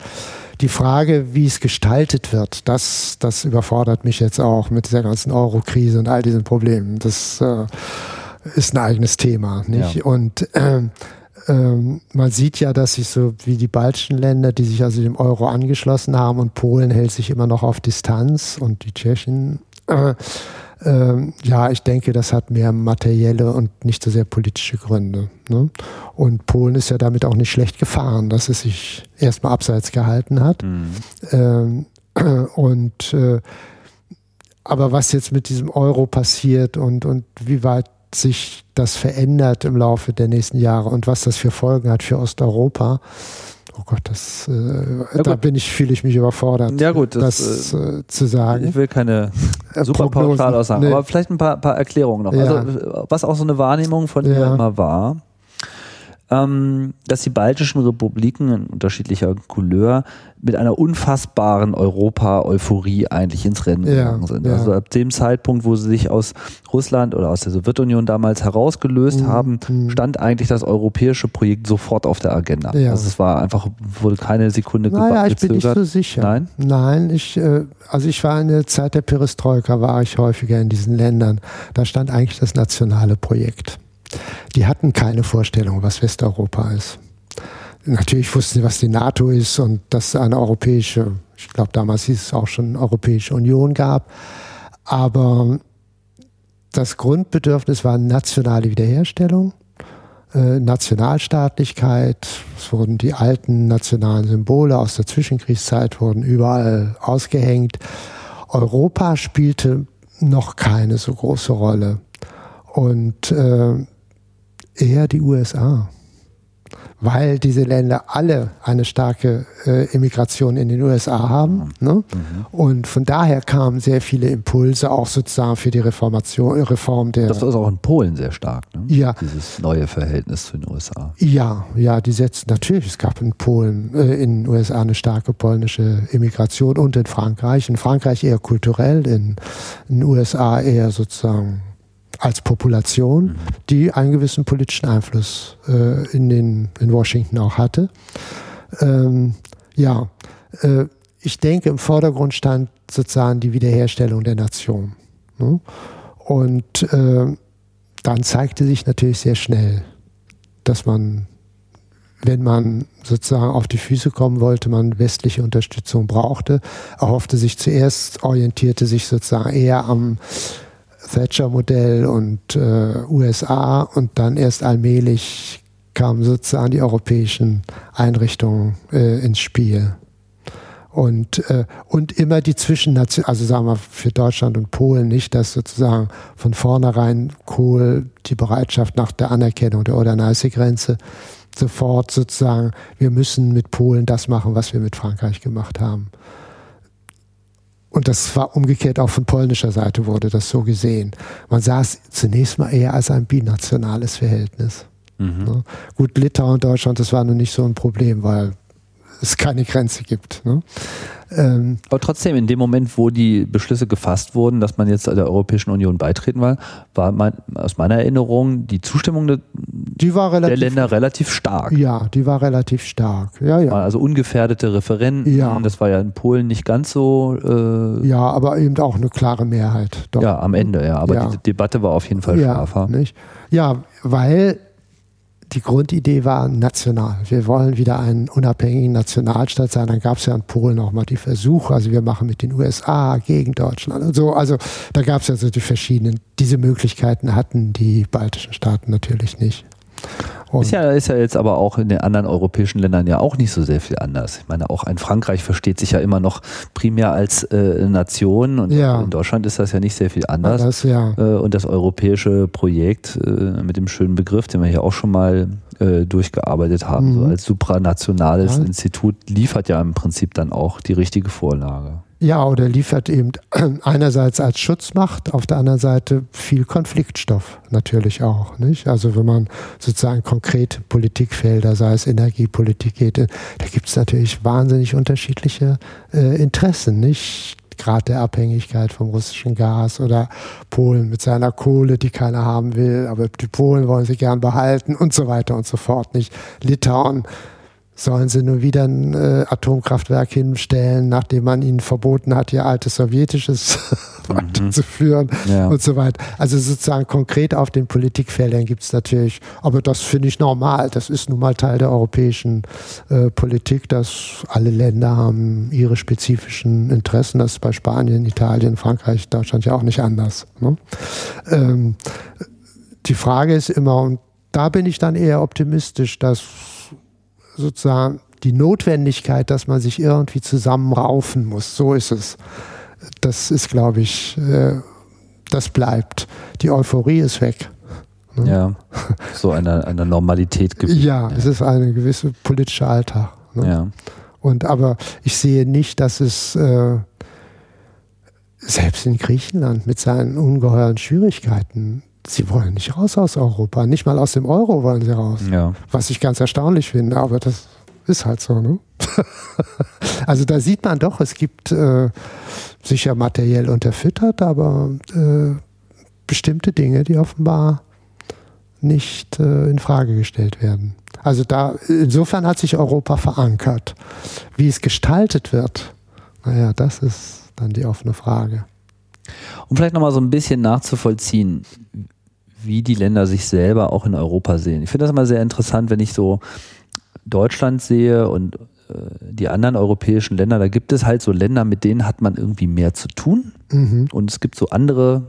Die Frage, wie es gestaltet wird, das, das überfordert mich jetzt auch mit dieser ganzen Euro-Krise und all diesen Problemen. Das äh, ist ein eigenes Thema. Nicht? Ja. Und äh, ähm, man sieht ja, dass sich so wie die baltischen Länder, die sich also dem Euro angeschlossen haben und Polen hält sich immer noch auf Distanz und die Tschechen. Äh, äh, ja, ich denke, das hat mehr materielle und nicht so sehr politische Gründe. Ne? Und Polen ist ja damit auch nicht schlecht gefahren, dass es sich erstmal abseits gehalten hat. Mhm. Ähm, [CLEARS THROAT] und äh, aber was jetzt mit diesem Euro passiert und, und wie weit sich das verändert im Laufe der nächsten Jahre und was das für Folgen hat für Osteuropa. Oh Gott, das, äh, ja, da bin ich, fühle ich mich überfordert, ja, gut, das, das äh, zu sagen. Ich will keine äh, super pauschal aussagen, nee. aber vielleicht ein paar, paar Erklärungen noch. Ja. Also, was auch so eine Wahrnehmung von dir immer war, ähm, dass die baltischen Republiken in unterschiedlicher Couleur mit einer unfassbaren Europa-Euphorie eigentlich ins Rennen ja, gegangen sind. Ja. Also ab dem Zeitpunkt, wo sie sich aus Russland oder aus der Sowjetunion damals herausgelöst mhm. haben, mhm. stand eigentlich das europäische Projekt sofort auf der Agenda. Ja. Also es war einfach, wurde keine Sekunde naja, ich bin nicht so sicher. Nein? Nein, ich, äh, also ich war in der Zeit der Perestroika, war ich häufiger in diesen Ländern. Da stand eigentlich das nationale Projekt die hatten keine Vorstellung, was Westeuropa ist. Natürlich wussten sie, was die NATO ist und dass es eine europäische, ich glaube damals hieß es auch schon Europäische Union gab. Aber das Grundbedürfnis war nationale Wiederherstellung, äh, Nationalstaatlichkeit. Es wurden die alten nationalen Symbole aus der Zwischenkriegszeit wurden überall ausgehängt. Europa spielte noch keine so große Rolle. Und äh, eher die USA, weil diese Länder alle eine starke äh, Immigration in den USA haben. Ne? Mhm. Und von daher kamen sehr viele Impulse auch sozusagen für die Reformation, Reform der. Das ist auch in Polen sehr stark, ne? Ja. Dieses neue Verhältnis zu den USA. Ja, ja, die setzen natürlich, es gab in Polen, äh, in den USA eine starke polnische Immigration und in Frankreich. In Frankreich eher kulturell, in den USA eher sozusagen als Population, mhm. die einen gewissen politischen Einfluss äh, in, den, in Washington auch hatte. Ähm, ja, äh, ich denke, im Vordergrund stand sozusagen die Wiederherstellung der Nation. Ne? Und äh, dann zeigte sich natürlich sehr schnell, dass man, wenn man sozusagen auf die Füße kommen wollte, man westliche Unterstützung brauchte, erhoffte sich zuerst, orientierte sich sozusagen eher am Thatcher-Modell und äh, USA und dann erst allmählich kamen sozusagen die europäischen Einrichtungen äh, ins Spiel. Und, äh, und immer die Zwischennation, also sagen wir für Deutschland und Polen nicht, dass sozusagen von vornherein Kohl die Bereitschaft nach der Anerkennung der Oder-Neiße-Grenze sofort sozusagen, wir müssen mit Polen das machen, was wir mit Frankreich gemacht haben. Und das war umgekehrt auch von polnischer Seite wurde das so gesehen. Man sah es zunächst mal eher als ein binationales Verhältnis. Mhm. Ne? Gut, Litauen und Deutschland, das war nun nicht so ein Problem, weil es keine Grenze gibt. Ne? Ähm, Aber trotzdem, in dem Moment, wo die Beschlüsse gefasst wurden, dass man jetzt der Europäischen Union beitreten will, war mein, aus meiner Erinnerung die Zustimmung de, die relativ, der Länder relativ stark. Ja, die war relativ stark. Ja, ja. Also ungefährdete Referenten. Ja. Das war ja in Polen nicht ganz so. Äh, ja, aber eben auch eine klare Mehrheit. Doch. Ja, am Ende, ja. Aber ja. die Debatte war auf jeden Fall ja, scharfer. Nicht? Ja, weil die Grundidee war national. Wir wollen wieder einen unabhängigen Nationalstaat sein. Dann gab es ja in Polen auch mal die Versuche, also wir machen mit den USA gegen Deutschland und so. Also da gab es also die verschiedenen, diese Möglichkeiten hatten die baltischen Staaten natürlich nicht. Ist ja, ist ja jetzt aber auch in den anderen europäischen Ländern ja auch nicht so sehr viel anders. Ich meine, auch ein Frankreich versteht sich ja immer noch primär als äh, Nation und ja. in Deutschland ist das ja nicht sehr viel anders. Das, ja. äh, und das europäische Projekt äh, mit dem schönen Begriff, den wir hier auch schon mal äh, durchgearbeitet haben, mhm. so als supranationales ja. Institut, liefert ja im Prinzip dann auch die richtige Vorlage. Ja, oder liefert eben [CLEARS THROAT] einerseits als Schutzmacht, auf der anderen Seite viel Konfliktstoff natürlich auch. Nicht? Also wenn man sozusagen konkrete Politikfelder, sei es Energiepolitik geht, da gibt es natürlich wahnsinnig unterschiedliche äh, Interessen. Nicht? Grad der Abhängigkeit vom russischen Gas oder Polen mit seiner Kohle, die keiner haben will, aber die Polen wollen sie gern behalten und so weiter und so fort. Nicht Litauen sollen sie nun wieder ein äh, Atomkraftwerk hinstellen, nachdem man ihnen verboten hat, ihr altes sowjetisches [LAUGHS] mhm. weiterzuführen ja. und so weiter. Also sozusagen konkret auf den Politikfeldern gibt es natürlich, aber das finde ich normal. Das ist nun mal Teil der europäischen äh, Politik, dass alle Länder haben ihre spezifischen Interessen. Das ist bei Spanien, Italien, Frankreich, Deutschland ja auch nicht anders. Ne? Ähm, die Frage ist immer, und da bin ich dann eher optimistisch, dass sozusagen die Notwendigkeit, dass man sich irgendwie zusammenraufen muss. So ist es. Das ist, glaube ich, äh, das bleibt. Die Euphorie ist weg. Ne? Ja, so eine, eine Normalität [LAUGHS] gibt. Ja, ja, es ist ein gewisser politischer Alltag. Ne? Ja. Und aber ich sehe nicht, dass es äh, selbst in Griechenland mit seinen ungeheuren Schwierigkeiten sie wollen nicht raus aus Europa. Nicht mal aus dem Euro wollen sie raus. Ja. Was ich ganz erstaunlich finde, aber das ist halt so. Ne? [LAUGHS] also da sieht man doch, es gibt äh, sicher materiell unterfüttert, aber äh, bestimmte Dinge, die offenbar nicht äh, in Frage gestellt werden. Also da insofern hat sich Europa verankert. Wie es gestaltet wird, naja, das ist dann die offene Frage. Um vielleicht nochmal so ein bisschen nachzuvollziehen, wie die Länder sich selber auch in Europa sehen. Ich finde das immer sehr interessant, wenn ich so Deutschland sehe und äh, die anderen europäischen Länder, da gibt es halt so Länder, mit denen hat man irgendwie mehr zu tun. Mhm. Und es gibt so andere,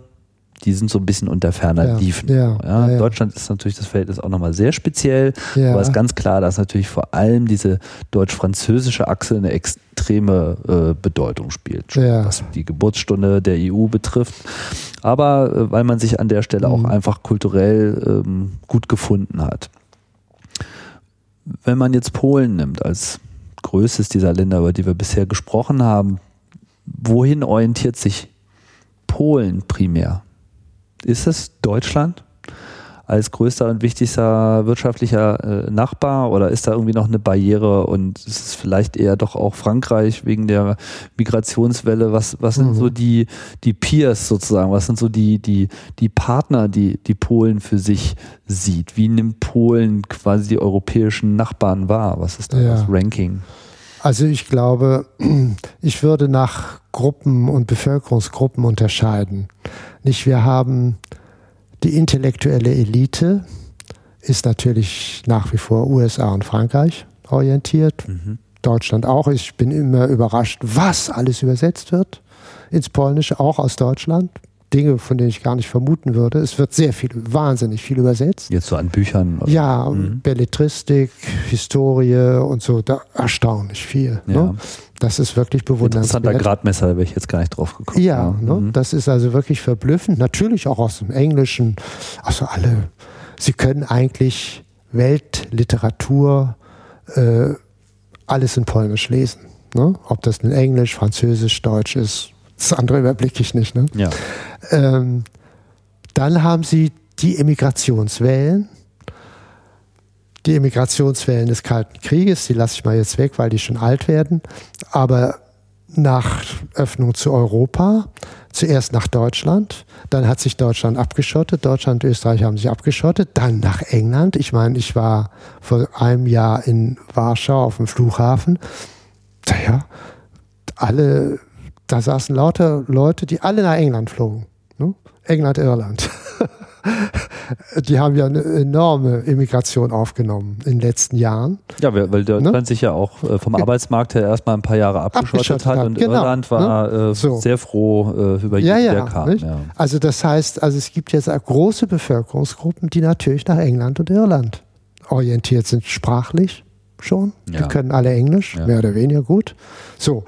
die sind so ein bisschen unter ferner ja, Liefen. Ja, ja, ja, Deutschland ist natürlich das Verhältnis auch nochmal sehr speziell, aber es ist ganz klar, dass natürlich vor allem diese deutsch-französische Achse eine extreme äh, Bedeutung spielt, was die Geburtsstunde der EU betrifft. Aber äh, weil man sich an der Stelle mhm. auch einfach kulturell ähm, gut gefunden hat. Wenn man jetzt Polen nimmt als größtes dieser Länder, über die wir bisher gesprochen haben, wohin orientiert sich Polen primär? Ist es Deutschland als größter und wichtigster wirtschaftlicher äh, Nachbar oder ist da irgendwie noch eine Barriere und ist es vielleicht eher doch auch Frankreich wegen der Migrationswelle? Was, was sind mhm. so die, die Peers sozusagen? Was sind so die, die, die Partner, die, die Polen für sich sieht? Wie nimmt Polen quasi die europäischen Nachbarn wahr? Was ist da ja. das Ranking? Also ich glaube, [CLEARS THROAT] ich würde nach Gruppen und Bevölkerungsgruppen unterscheiden. Nicht, wir haben die intellektuelle Elite, ist natürlich nach wie vor USA und Frankreich orientiert. Mhm. Deutschland auch. Ich bin immer überrascht, was alles übersetzt wird ins Polnische, auch aus Deutschland. Dinge, von denen ich gar nicht vermuten würde. Es wird sehr viel, wahnsinnig viel übersetzt. Jetzt so an Büchern? Oder? Ja, mhm. Belletristik, Historie und so, da erstaunlich viel. Ne? Ja. Ne? Das ist wirklich bewundernswert. Interessanter Gradmesser, da wäre ich jetzt gar nicht drauf gekommen. Ja, ja. Ne? Mhm. das ist also wirklich verblüffend. Natürlich auch aus dem Englischen. Also alle, sie können eigentlich Weltliteratur, äh, alles in Polnisch lesen. Ne? Ob das in Englisch, Französisch, Deutsch ist, das andere überblicke ich nicht. Ne? Ja. Ähm, dann haben sie die Emigrationswellen. Die Emigrationswellen des Kalten Krieges, die lasse ich mal jetzt weg, weil die schon alt werden. Aber nach Öffnung zu Europa, zuerst nach Deutschland, dann hat sich Deutschland abgeschottet, Deutschland und Österreich haben sich abgeschottet, dann nach England. Ich meine, ich war vor einem Jahr in Warschau auf dem Flughafen. Naja, alle da saßen lauter Leute, die alle nach England flogen. Ne? England, Irland. [LAUGHS] die haben ja eine enorme Immigration aufgenommen in den letzten Jahren. Ja, weil Deutschland ne? sich ja auch äh, vom Arbeitsmarkt her erstmal ein paar Jahre abgeschottet, hat und genau. Irland war ne? so. sehr froh über jeden, ja, ja, der kam. Ja. Also das heißt, also es gibt jetzt große Bevölkerungsgruppen, die natürlich nach England und Irland orientiert sind, sprachlich schon. Die können alle Englisch, mehr oder weniger gut. So,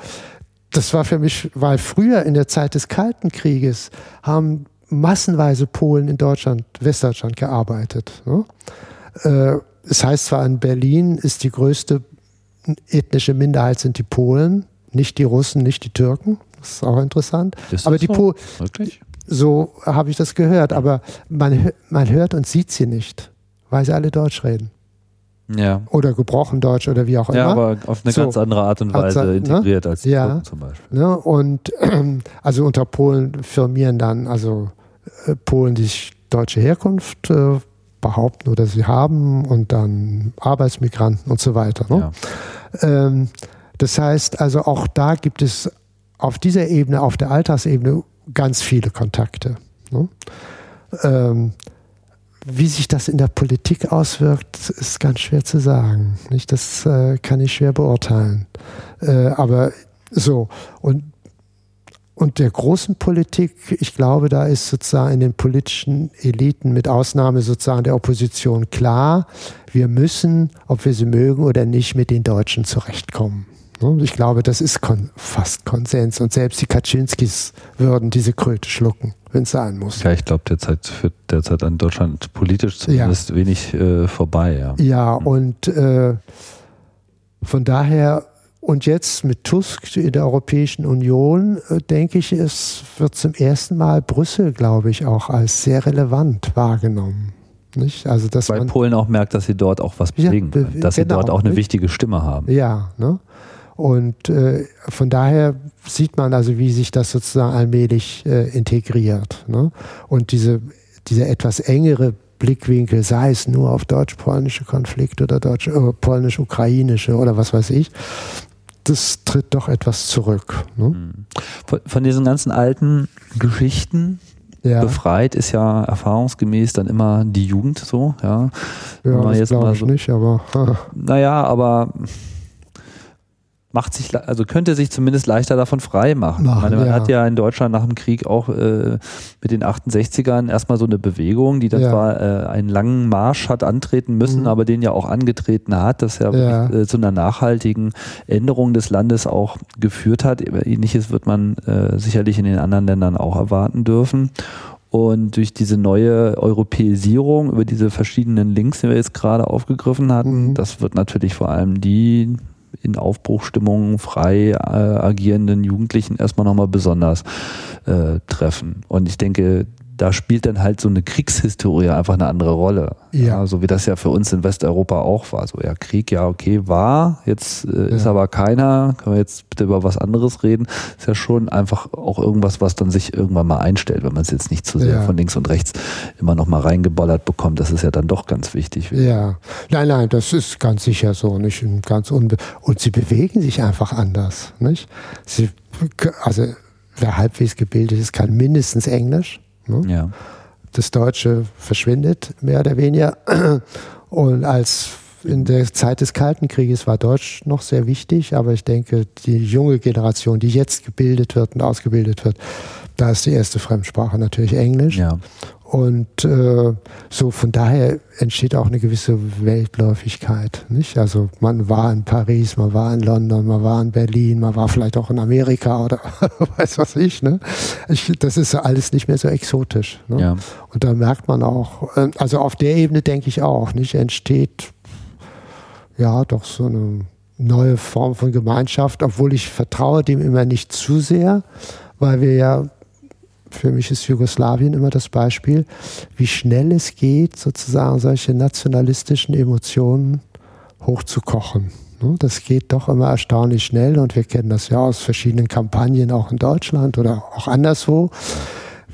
das war für mich, weil früher in der Zeit des Kalten Krieges haben massenweise Polen in Deutschland, Westdeutschland gearbeitet. Ne? Äh, es heißt zwar in Berlin ist die größte ethnische Minderheit sind die Polen, nicht die Russen, nicht die Türken. Das ist auch interessant. Ist aber die so? Polen, so habe ich das gehört, aber man, man hört und sieht sie nicht, weil sie alle Deutsch reden. Ja. Oder gebrochen Deutsch oder wie auch immer. Ja, aber auf eine so, ganz andere Art und Weise ne? integriert als die ja, zum Beispiel. Ne? Und [CLEARS THROAT] also unter Polen firmieren dann also äh, Polen, die sich deutsche Herkunft äh, behaupten oder sie haben und dann Arbeitsmigranten und so weiter. Ne? Ja. Ähm, das heißt also auch da gibt es auf dieser Ebene, auf der Alltagsebene ganz viele Kontakte. Ne? Ähm, wie sich das in der Politik auswirkt, ist ganz schwer zu sagen. Nicht? Das äh, kann ich schwer beurteilen. Äh, aber so, und, und der großen Politik, ich glaube, da ist sozusagen in den politischen Eliten mit Ausnahme sozusagen der Opposition klar, wir müssen, ob wir sie mögen oder nicht, mit den Deutschen zurechtkommen. Ich glaube, das ist kon fast Konsens. Und selbst die Kaczynskis würden diese Kröte schlucken, wenn es sein muss. Ja, ich glaube, derzeit führt derzeit an Deutschland politisch zumindest ja. wenig äh, vorbei. Ja, ja mhm. und äh, von daher und jetzt mit Tusk in der Europäischen Union, äh, denke ich, es wird zum ersten Mal Brüssel, glaube ich, auch als sehr relevant wahrgenommen. Nicht? Also, dass Weil Polen auch merkt, dass sie dort auch was bewegen ja, be dass genau, sie dort auch eine nicht? wichtige Stimme haben. Ja, ne? Und äh, von daher sieht man also, wie sich das sozusagen allmählich äh, integriert. Ne? Und diese, dieser etwas engere Blickwinkel, sei es nur auf deutsch-polnische Konflikte oder deutsch, äh, polnisch-ukrainische oder was weiß ich, das tritt doch etwas zurück. Ne? Hm. Von, von, diesen ganzen alten Geschichten ja. befreit ist ja erfahrungsgemäß dann immer die Jugend so. Ja, ja das glaube ich so, nicht, aber. [LAUGHS] Naja, aber macht sich, also könnte sich zumindest leichter davon frei machen. Ach, meine, man ja. hat ja in Deutschland nach dem Krieg auch äh, mit den 68ern erstmal so eine Bewegung, die dann ja. zwar äh, einen langen Marsch hat antreten müssen, mhm. aber den ja auch angetreten hat, dass ja, ja. Äh, zu einer nachhaltigen Änderung des Landes auch geführt hat. Ähnliches wird man äh, sicherlich in den anderen Ländern auch erwarten dürfen. Und durch diese neue Europäisierung, über diese verschiedenen Links, die wir jetzt gerade aufgegriffen hatten, mhm. das wird natürlich vor allem die in Aufbruchstimmung frei äh, agierenden Jugendlichen erstmal nochmal besonders äh, treffen. Und ich denke, da spielt dann halt so eine Kriegshistorie einfach eine andere Rolle. Ja. ja. so wie das ja für uns in Westeuropa auch war. So, ja, Krieg, ja, okay, war, jetzt äh, ja. ist aber keiner, können wir jetzt bitte über was anderes reden. Ist ja schon einfach auch irgendwas, was dann sich irgendwann mal einstellt, wenn man es jetzt nicht zu sehr ja. von links und rechts immer noch mal reingebollert bekommt. Das ist ja dann doch ganz wichtig. Ja, nein, nein, das ist ganz sicher so, nicht ganz unbe und sie bewegen sich einfach anders, nicht? Sie, also wer halbwegs gebildet ist, kann mindestens Englisch Ne? Ja. Das Deutsche verschwindet mehr oder weniger. [CLEARS THROAT] Und als in der Zeit des Kalten Krieges war Deutsch noch sehr wichtig, aber ich denke, die junge Generation, die jetzt gebildet wird und ausgebildet wird, da ist die erste Fremdsprache natürlich Englisch. Ja. Und äh, so von daher entsteht auch eine gewisse Weltläufigkeit. Nicht? Also man war in Paris, man war in London, man war in Berlin, man war vielleicht auch in Amerika oder [LAUGHS] weiß was ich. Ne? ich das ist alles nicht mehr so exotisch. Ne? Ja. Und da merkt man auch, äh, also auf der Ebene denke ich auch, nicht entsteht ja doch so eine neue Form von Gemeinschaft, obwohl ich vertraue dem immer nicht zu sehr, weil wir ja für mich ist Jugoslawien immer das Beispiel, wie schnell es geht, sozusagen solche nationalistischen Emotionen hochzukochen. Ne, das geht doch immer erstaunlich schnell und wir kennen das ja aus verschiedenen Kampagnen auch in Deutschland oder auch anderswo,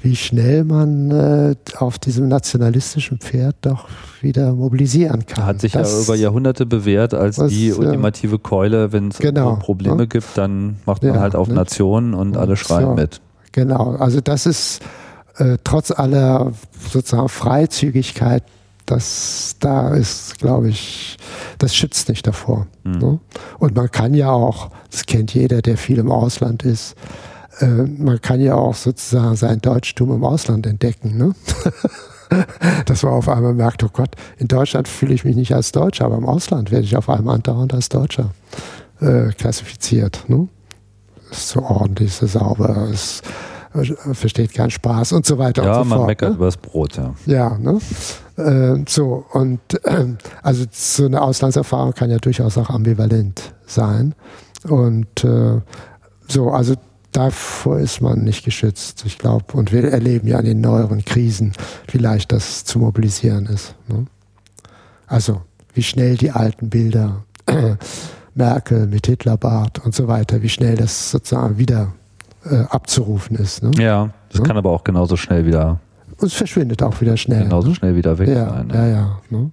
wie schnell man äh, auf diesem nationalistischen Pferd doch wieder mobilisieren kann. Hat sich das, ja über Jahrhunderte bewährt als was, die ultimative Keule, wenn es genau, Probleme ne? gibt, dann macht man ja, halt auf ne? Nationen und alle schreien so. mit. Genau, also das ist äh, trotz aller sozusagen Freizügigkeit, das da ist, glaube ich, das schützt nicht davor. Mhm. Ne? Und man kann ja auch, das kennt jeder, der viel im Ausland ist, äh, man kann ja auch sozusagen sein Deutschtum im Ausland entdecken. Ne? [LAUGHS] dass man auf einmal merkt, oh Gott, in Deutschland fühle ich mich nicht als Deutscher, aber im Ausland werde ich auf einmal andauernd als Deutscher äh, klassifiziert. Ne? Ist so ordentlich, ist so sauber, ist, äh, versteht keinen Spaß und so weiter ja, und so fort. Ja, man meckert ne? übers Brot, ja. Ja, ne? Äh, so, und äh, also so eine Auslandserfahrung kann ja durchaus auch ambivalent sein. Und äh, so, also davor ist man nicht geschützt, ich glaube. Und wir erleben ja an den neueren Krisen, wie leicht das zu mobilisieren ist. Ne? Also, wie schnell die alten Bilder, Merkel mit Hitlerbart und so weiter, wie schnell das sozusagen wieder äh, abzurufen ist. Ne? Ja, das ja? kann aber auch genauso schnell wieder. Und es verschwindet auch wieder schnell. Genauso ne? schnell wieder weg ja, sein. Ne? Ja, ja. Ne?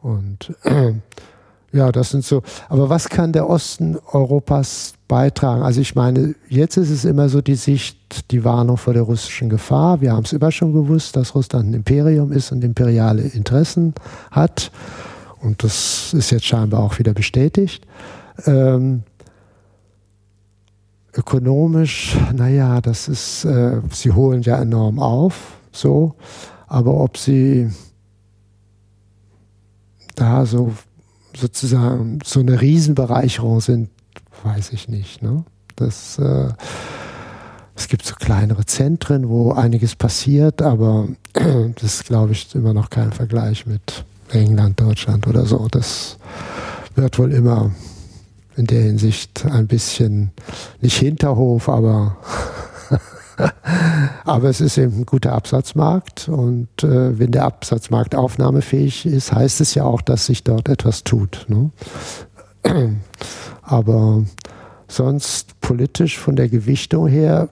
Und äh, [CLEARS THROAT] ja, das sind so. Aber was kann der Osten Europas beitragen? Also ich meine, jetzt ist es immer so die Sicht, die Warnung vor der russischen Gefahr. Wir haben es immer schon gewusst, dass Russland ein Imperium ist und imperiale Interessen hat. Und das ist jetzt scheinbar auch wieder bestätigt. Ähm, ökonomisch, naja, das ist, äh, sie holen ja enorm auf, so. Aber ob sie da so sozusagen so eine Riesenbereicherung sind, weiß ich nicht. Ne? Das, äh, es gibt so kleinere Zentren, wo einiges passiert, aber [CLEARS THROAT] das ist, glaube ich, immer noch kein Vergleich mit England, Deutschland oder so. Das wird wohl immer in der Hinsicht ein bisschen, nicht Hinterhof, aber [LAUGHS] Aber es ist eben ein guter Absatzmarkt und äh, wenn der Absatzmarkt aufnahmefähig ist, heißt es ja auch, dass sich dort etwas tut. Ne? [CLEARS THROAT] Aber sonst politisch von der Gewichtung her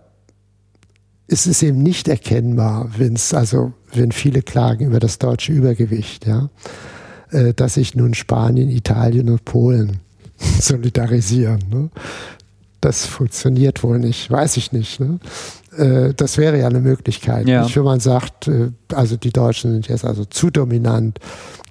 ist es eben nicht erkennbar, wenn es also wenn viele klagen über das deutsche Übergewicht, ja, äh, dass sich nun Spanien, Italien und Polen [LAUGHS] solidarisieren. Ne? Das funktioniert wohl nicht, weiß ich nicht. Ne? Äh, das wäre ja eine Möglichkeit. Ja. Nicht, wenn man sagt, äh, also die Deutschen sind jetzt also zu dominant.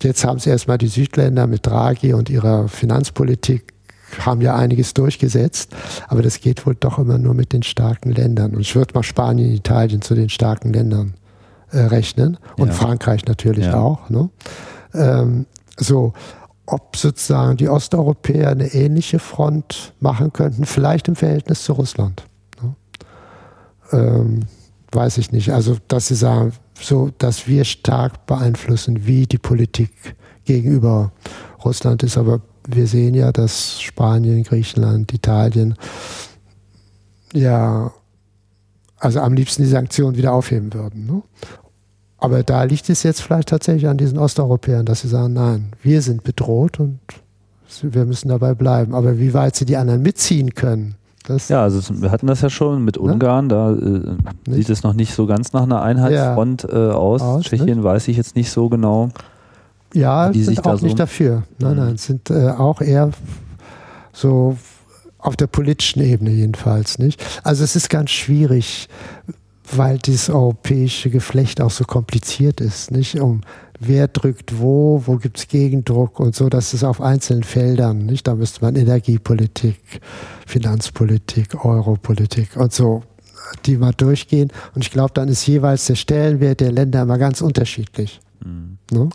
Jetzt haben sie erstmal die Südländer mit Draghi und ihrer Finanzpolitik haben ja einiges durchgesetzt, aber das geht wohl doch immer nur mit den starken Ländern. Und ich würde mal Spanien, Italien zu den starken Ländern äh, rechnen und ja. Frankreich natürlich ja. auch. Ne? Ähm, so, ob sozusagen die Osteuropäer eine ähnliche Front machen könnten, vielleicht im Verhältnis zu Russland ähm, weiß ich nicht. Also, dass sie sagen, so, dass wir stark beeinflussen, wie die Politik gegenüber Russland ist. Aber wir sehen ja, dass Spanien, Griechenland, Italien ja, also am liebsten die Sanktionen wieder aufheben würden. Ne? Aber da liegt es jetzt vielleicht tatsächlich an diesen Osteuropäern, dass sie sagen, nein, wir sind bedroht und wir müssen dabei bleiben. Aber wie weit sie die anderen mitziehen können, das ja, also wir hatten das ja schon mit ne? Ungarn, da äh, sieht es noch nicht so ganz nach einer Einheitsfront äh, aus. aus. Tschechien nicht? weiß ich jetzt nicht so genau. Ja, die sind auch so nicht dafür. Nein, mhm. nein, sind äh, auch eher so auf der politischen Ebene jedenfalls nicht. Also es ist ganz schwierig, weil dieses europäische Geflecht auch so kompliziert ist, nicht? Um wer drückt wo, wo gibt es Gegendruck und so, das ist auf einzelnen Feldern, nicht? Da müsste man Energiepolitik, Finanzpolitik, Europolitik und so, die mal durchgehen. Und ich glaube, dann ist jeweils der Stellenwert der Länder immer ganz unterschiedlich. Mhm. Ne?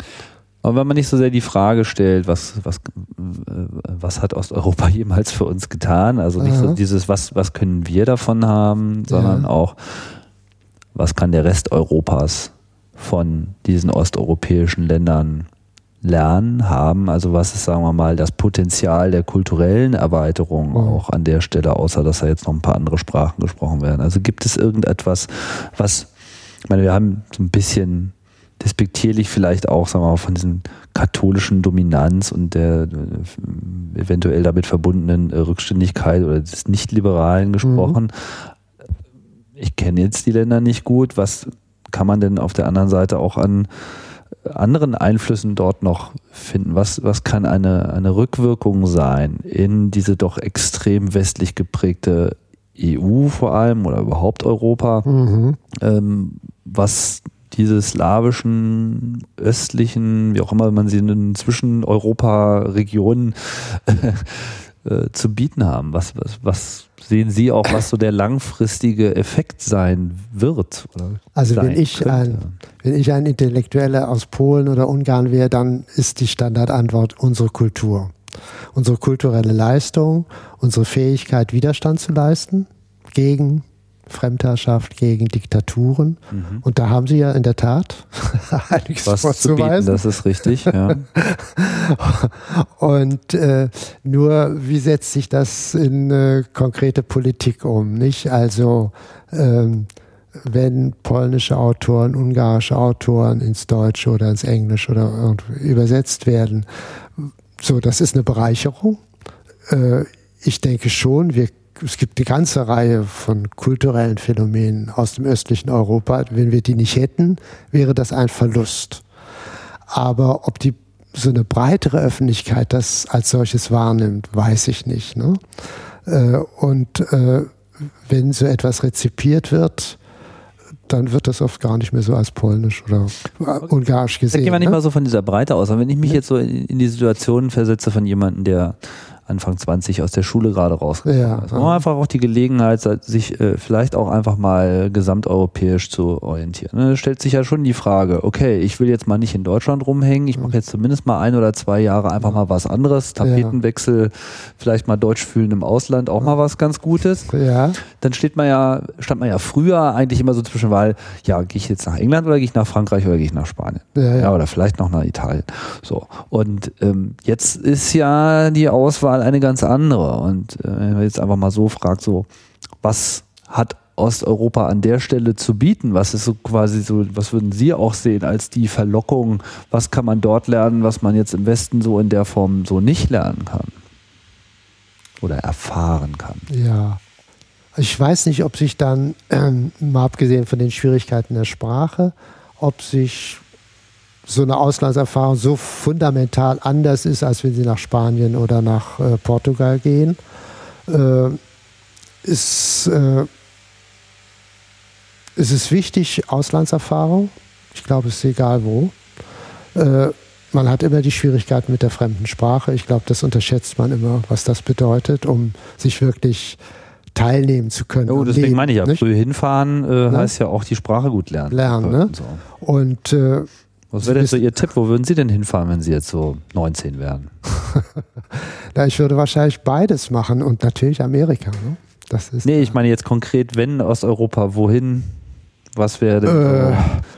Aber wenn man nicht so sehr die Frage stellt, was, was, was hat Osteuropa [LAUGHS] jemals für uns getan? Also nicht Aha. so dieses, was, was können wir davon haben, sondern ja. auch, was kann der Rest Europas von diesen osteuropäischen Ländern lernen, haben. Also was ist, sagen wir mal, das Potenzial der kulturellen Erweiterung oh. auch an der Stelle, außer dass da jetzt noch ein paar andere Sprachen gesprochen werden. Also gibt es irgendetwas, was, ich meine, wir haben so ein bisschen despektierlich vielleicht auch, sagen wir mal, von diesem katholischen Dominanz und der äh, eventuell damit verbundenen Rückständigkeit oder des Nicht-Liberalen gesprochen. Mhm. Ich kenne jetzt die Länder nicht gut. Was kann man denn auf der anderen Seite auch an anderen Einflüssen dort noch finden? Was, was kann eine, eine Rückwirkung sein in diese doch extrem westlich geprägte EU vor allem oder überhaupt Europa, Mhm. ähm, was diese slawischen, östlichen, wie auch immer man sie nennen, zwischen Europa-Regionen [LAUGHS] äh, zu bieten haben. Was, was, was sehen Sie auch, was so der langfristige Effekt sein wird? Also sein wenn ich, ein, wenn ich ein Intellektueller aus Polen oder Ungarn wäre, dann ist die Standardantwort unsere Kultur. Unsere kulturelle Leistung, unsere Fähigkeit, Widerstand zu leisten gegen Fremdherrschaft, gegen Diktaturen. Mhm. Und da haben Sie ja in der Tat [LAUGHS] einiges was zu bieten, vorzuweisen. das ist richtig. Ja. [LAUGHS] Und äh, nur, wie setzt sich das in äh, konkrete Politik um? Nicht? Also, ähm, wenn polnische Autoren, ungarische Autoren ins Deutsche oder ins Englische oder übersetzt werden, so, das ist eine Bereicherung. Äh, ich denke schon, wir, es gibt eine ganze Reihe von kulturellen Phänomenen aus dem östlichen Europa. Wenn wir die nicht hätten, wäre das ein Verlust. Aber ob die so eine breitere Öffentlichkeit das als solches wahrnimmt, weiß ich nicht. Ne? Äh, und äh, wenn so etwas rezipiert wird, dann wird das oft gar nicht mehr so als polnisch oder ungarisch Da gesehen. gehen wir nicht ne? mal so von dieser Breite aus. Aber wenn ich mich jetzt so in die Situation versetze von jemandem, der Anfang 20 aus der Schule gerade rausgekommen Ja, ist. Hat einfach auch die Gelegenheit, sich äh, vielleicht auch einfach mal gesamteuropäisch zu orientieren. Ne? Stellt sich ja schon die Frage, okay, ich will jetzt mal nicht in Deutschland rumhängen, ich mache jetzt zumindest mal ein oder zwei Jahre einfach mal was anderes, Tapetenwechsel, vielleicht mal Deutsch fühlen im Ausland, auch mal was ganz Gutes. ja, Dann steht man ja, stand man ja früher eigentlich immer so zwischen Wahl, ja, gehe ich jetzt nach England oder gehe ich nach Frankreich oder gehe ich nach Spanien? ja, ja. Ja, oder vielleicht noch nach Italien. So. Und ähm, jetzt ist ja die Auswahl eine ganz andere. Und äh, wenn man jetzt einfach mal so fragt, so, was hat Osteuropa an der Stelle zu bieten? Was ist so quasi so, was würden Sie auch sehen als die Verlockung? Was kann man dort lernen, was man jetzt im Westen so in der Form so nicht lernen kann? Oder erfahren kann? Ja. Ich weiß nicht, ob sich dann, ähm, mal abgesehen von den Schwierigkeiten der Sprache, ob sich so eine Auslandserfahrung so fundamental anders ist, als wenn Sie nach Spanien oder nach äh, Portugal gehen. Äh, ist, äh, es ist wichtig, Auslandserfahrung. Ich glaube, es ist egal wo. Äh, man hat immer die Schwierigkeiten mit der fremden Sprache. Ich glaube, das unterschätzt man immer, was das bedeutet, um sich wirklich teilnehmen zu können. Oh, deswegen Leben, meine ich ja, nicht? früh hinfahren äh, heißt ja auch die Sprache gut lernen. Lernen, ne? So. Und äh, Was wäre denn so Ihr Tipp? Wo würden Sie denn hinfahren, wenn Sie jetzt so 19 wären? [LAUGHS] na, ich würde wahrscheinlich beides machen und natürlich Amerika. Ne? Das ist Nee, ich meine jetzt konkret, wenn Osteuropa, wohin? Was wäre denn Äh,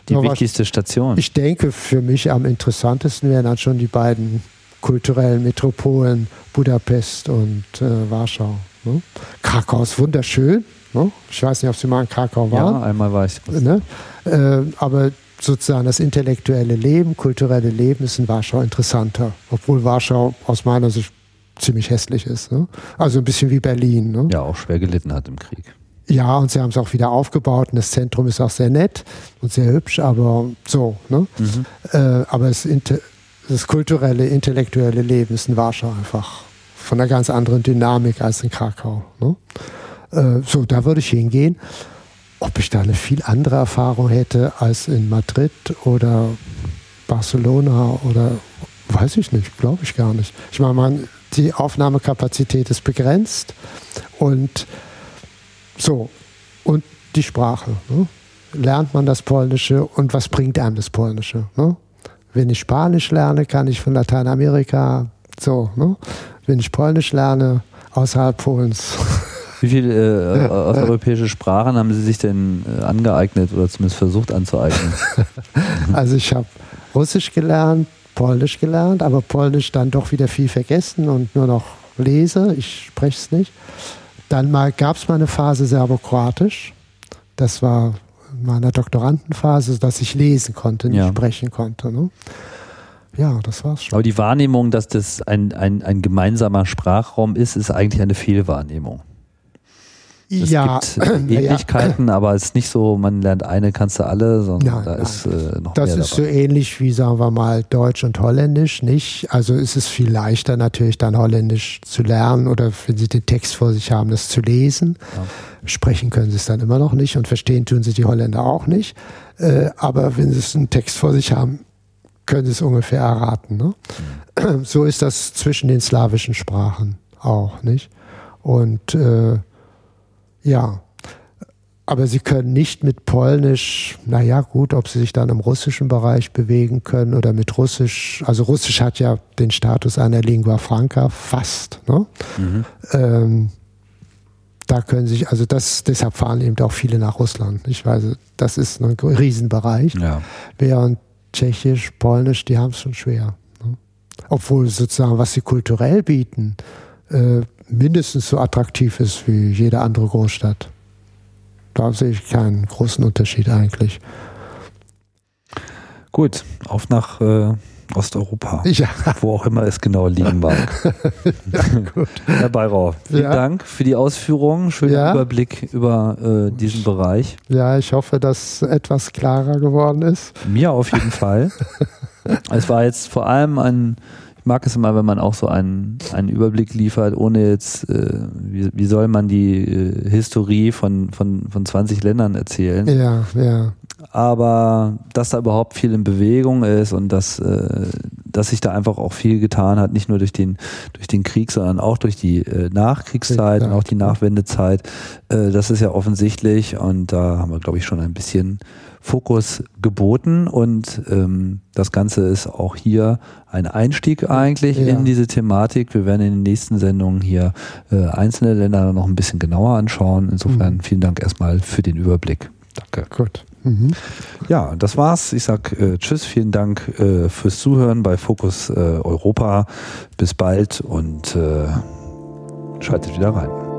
die was- wichtigste Station? Ich denke, für mich am interessantesten wären dann schon die beiden kulturellen Metropolen Budapest und äh, Warschau. Ne? Krakau ist wunderschön. Ne? Ich weiß nicht, ob Sie mal in Krakau waren. ja, einmal war ich. Ne? Äh, aber sozusagen das intellektuelle Leben, kulturelle Leben ist in Warschau interessanter. Obwohl Warschau aus meiner Sicht ziemlich hässlich ist. Ne? Also ein bisschen wie Berlin. Ne? Ja, auch schwer gelitten hat im Krieg. Ja, und sie haben es auch wieder aufgebaut und das Zentrum ist auch sehr nett und sehr hübsch, aber so. Ne? Mhm. Äh, aber das, das kulturelle, intellektuelle Leben ist in Warschau einfach von einer ganz anderen Dynamik als in Krakau. Ne? Äh, so, da würde ich hingehen. Ob ich da eine viel andere Erfahrung hätte als in Madrid oder Barcelona oder weiß ich nicht, glaube ich gar nicht. Ich meine, man, die Aufnahmekapazität ist begrenzt und so, und die Sprache. Ne? Lernt man das Polnische und was bringt einem das Polnische? Ne? Wenn ich Spanisch lerne, kann ich von Lateinamerika so. Ne? Wenn ich Polnisch lerne, außerhalb Polens. [LAUGHS] Wie viele äh, [LAUGHS] osteuropäische Sprachen haben Sie sich denn äh, angeeignet oder zumindest versucht anzueignen? [LAUGHS] Also ich habe Russisch gelernt, Polnisch gelernt, aber Polnisch dann doch wieder viel vergessen und nur noch lese. Ich spreche es nicht. Dann mal gab es mal eine Phase Serbokroatisch. Das war in meiner Doktorandenphase, dass ich lesen konnte, nicht Ja. sprechen konnte. Ne? Ja, das war's schon. Aber die Wahrnehmung, dass das ein, ein, ein gemeinsamer Sprachraum ist, ist eigentlich eine Fehlwahrnehmung. Es ja, gibt [CLEARS THROAT] äh, Ähnlichkeiten, ja. aber es ist nicht so, man lernt eine, kannst du alle, sondern nein, da nein. ist äh, noch das mehr Das ist dabei. so ähnlich wie, sagen wir mal, Deutsch und Holländisch, nicht? Also ist es viel leichter natürlich dann Holländisch zu lernen oder wenn Sie den Text vor sich haben, das zu lesen. Ja. Sprechen können Sie es dann immer noch nicht und verstehen tun Sie die Holländer auch nicht. Äh, aber wenn Sie einen Text vor sich haben, können Sie es ungefähr erraten. Ne? Mhm. So ist das zwischen den slawischen Sprachen auch, nicht? Und äh, ja, aber sie können nicht mit Polnisch, naja gut, ob sie sich dann im russischen Bereich bewegen können oder mit Russisch, also Russisch hat ja den Status einer Lingua Franca fast. Ne? Mhm. Ähm, da können sich, also das, deshalb fahren eben auch viele nach Russland. Ich weiß, das ist ein Riesenbereich. Ja. Während Tschechisch, Polnisch, die haben es schon schwer. Ne? Obwohl sozusagen, was sie kulturell bieten, äh, mindestens so attraktiv ist wie jede andere Großstadt. Da sehe ich keinen großen Unterschied eigentlich. Gut, auf nach äh, Osteuropa. Ja. Wo auch immer es genau liegen mag. [LAUGHS] ja, Herr Bayrau, vielen ja. Dank für die Ausführungen. Schönen ja. Überblick über äh, diesen Bereich. Ja, ich hoffe, dass etwas klarer geworden ist. Mir auf jeden Fall. [LAUGHS] es war jetzt vor allem ein ich mag es immer, wenn man auch so einen, einen Überblick liefert, ohne jetzt, äh, wie, wie soll man die äh, Historie von, von, von 20 Ländern erzählen. Ja, ja. Aber dass da überhaupt viel in Bewegung ist und dass, äh, dass sich da einfach auch viel getan hat, nicht nur durch den, durch den Krieg, sondern auch durch die äh, Nachkriegszeit und auch die Nachwendezeit, äh, das ist ja offensichtlich und da haben wir, glaube ich, schon ein bisschen Fokus geboten und ähm, das Ganze ist auch hier ein Einstieg eigentlich ja. in diese Thematik. Wir werden in den nächsten Sendungen hier äh, einzelne Länder noch ein bisschen genauer anschauen. Insofern mhm. vielen Dank erstmal für den Überblick. Danke. Gut. Mhm. Ja, das war's. Ich sag äh, Tschüss, vielen Dank äh, fürs Zuhören bei Fokus äh, Europa. Bis bald und äh, schaltet wieder rein.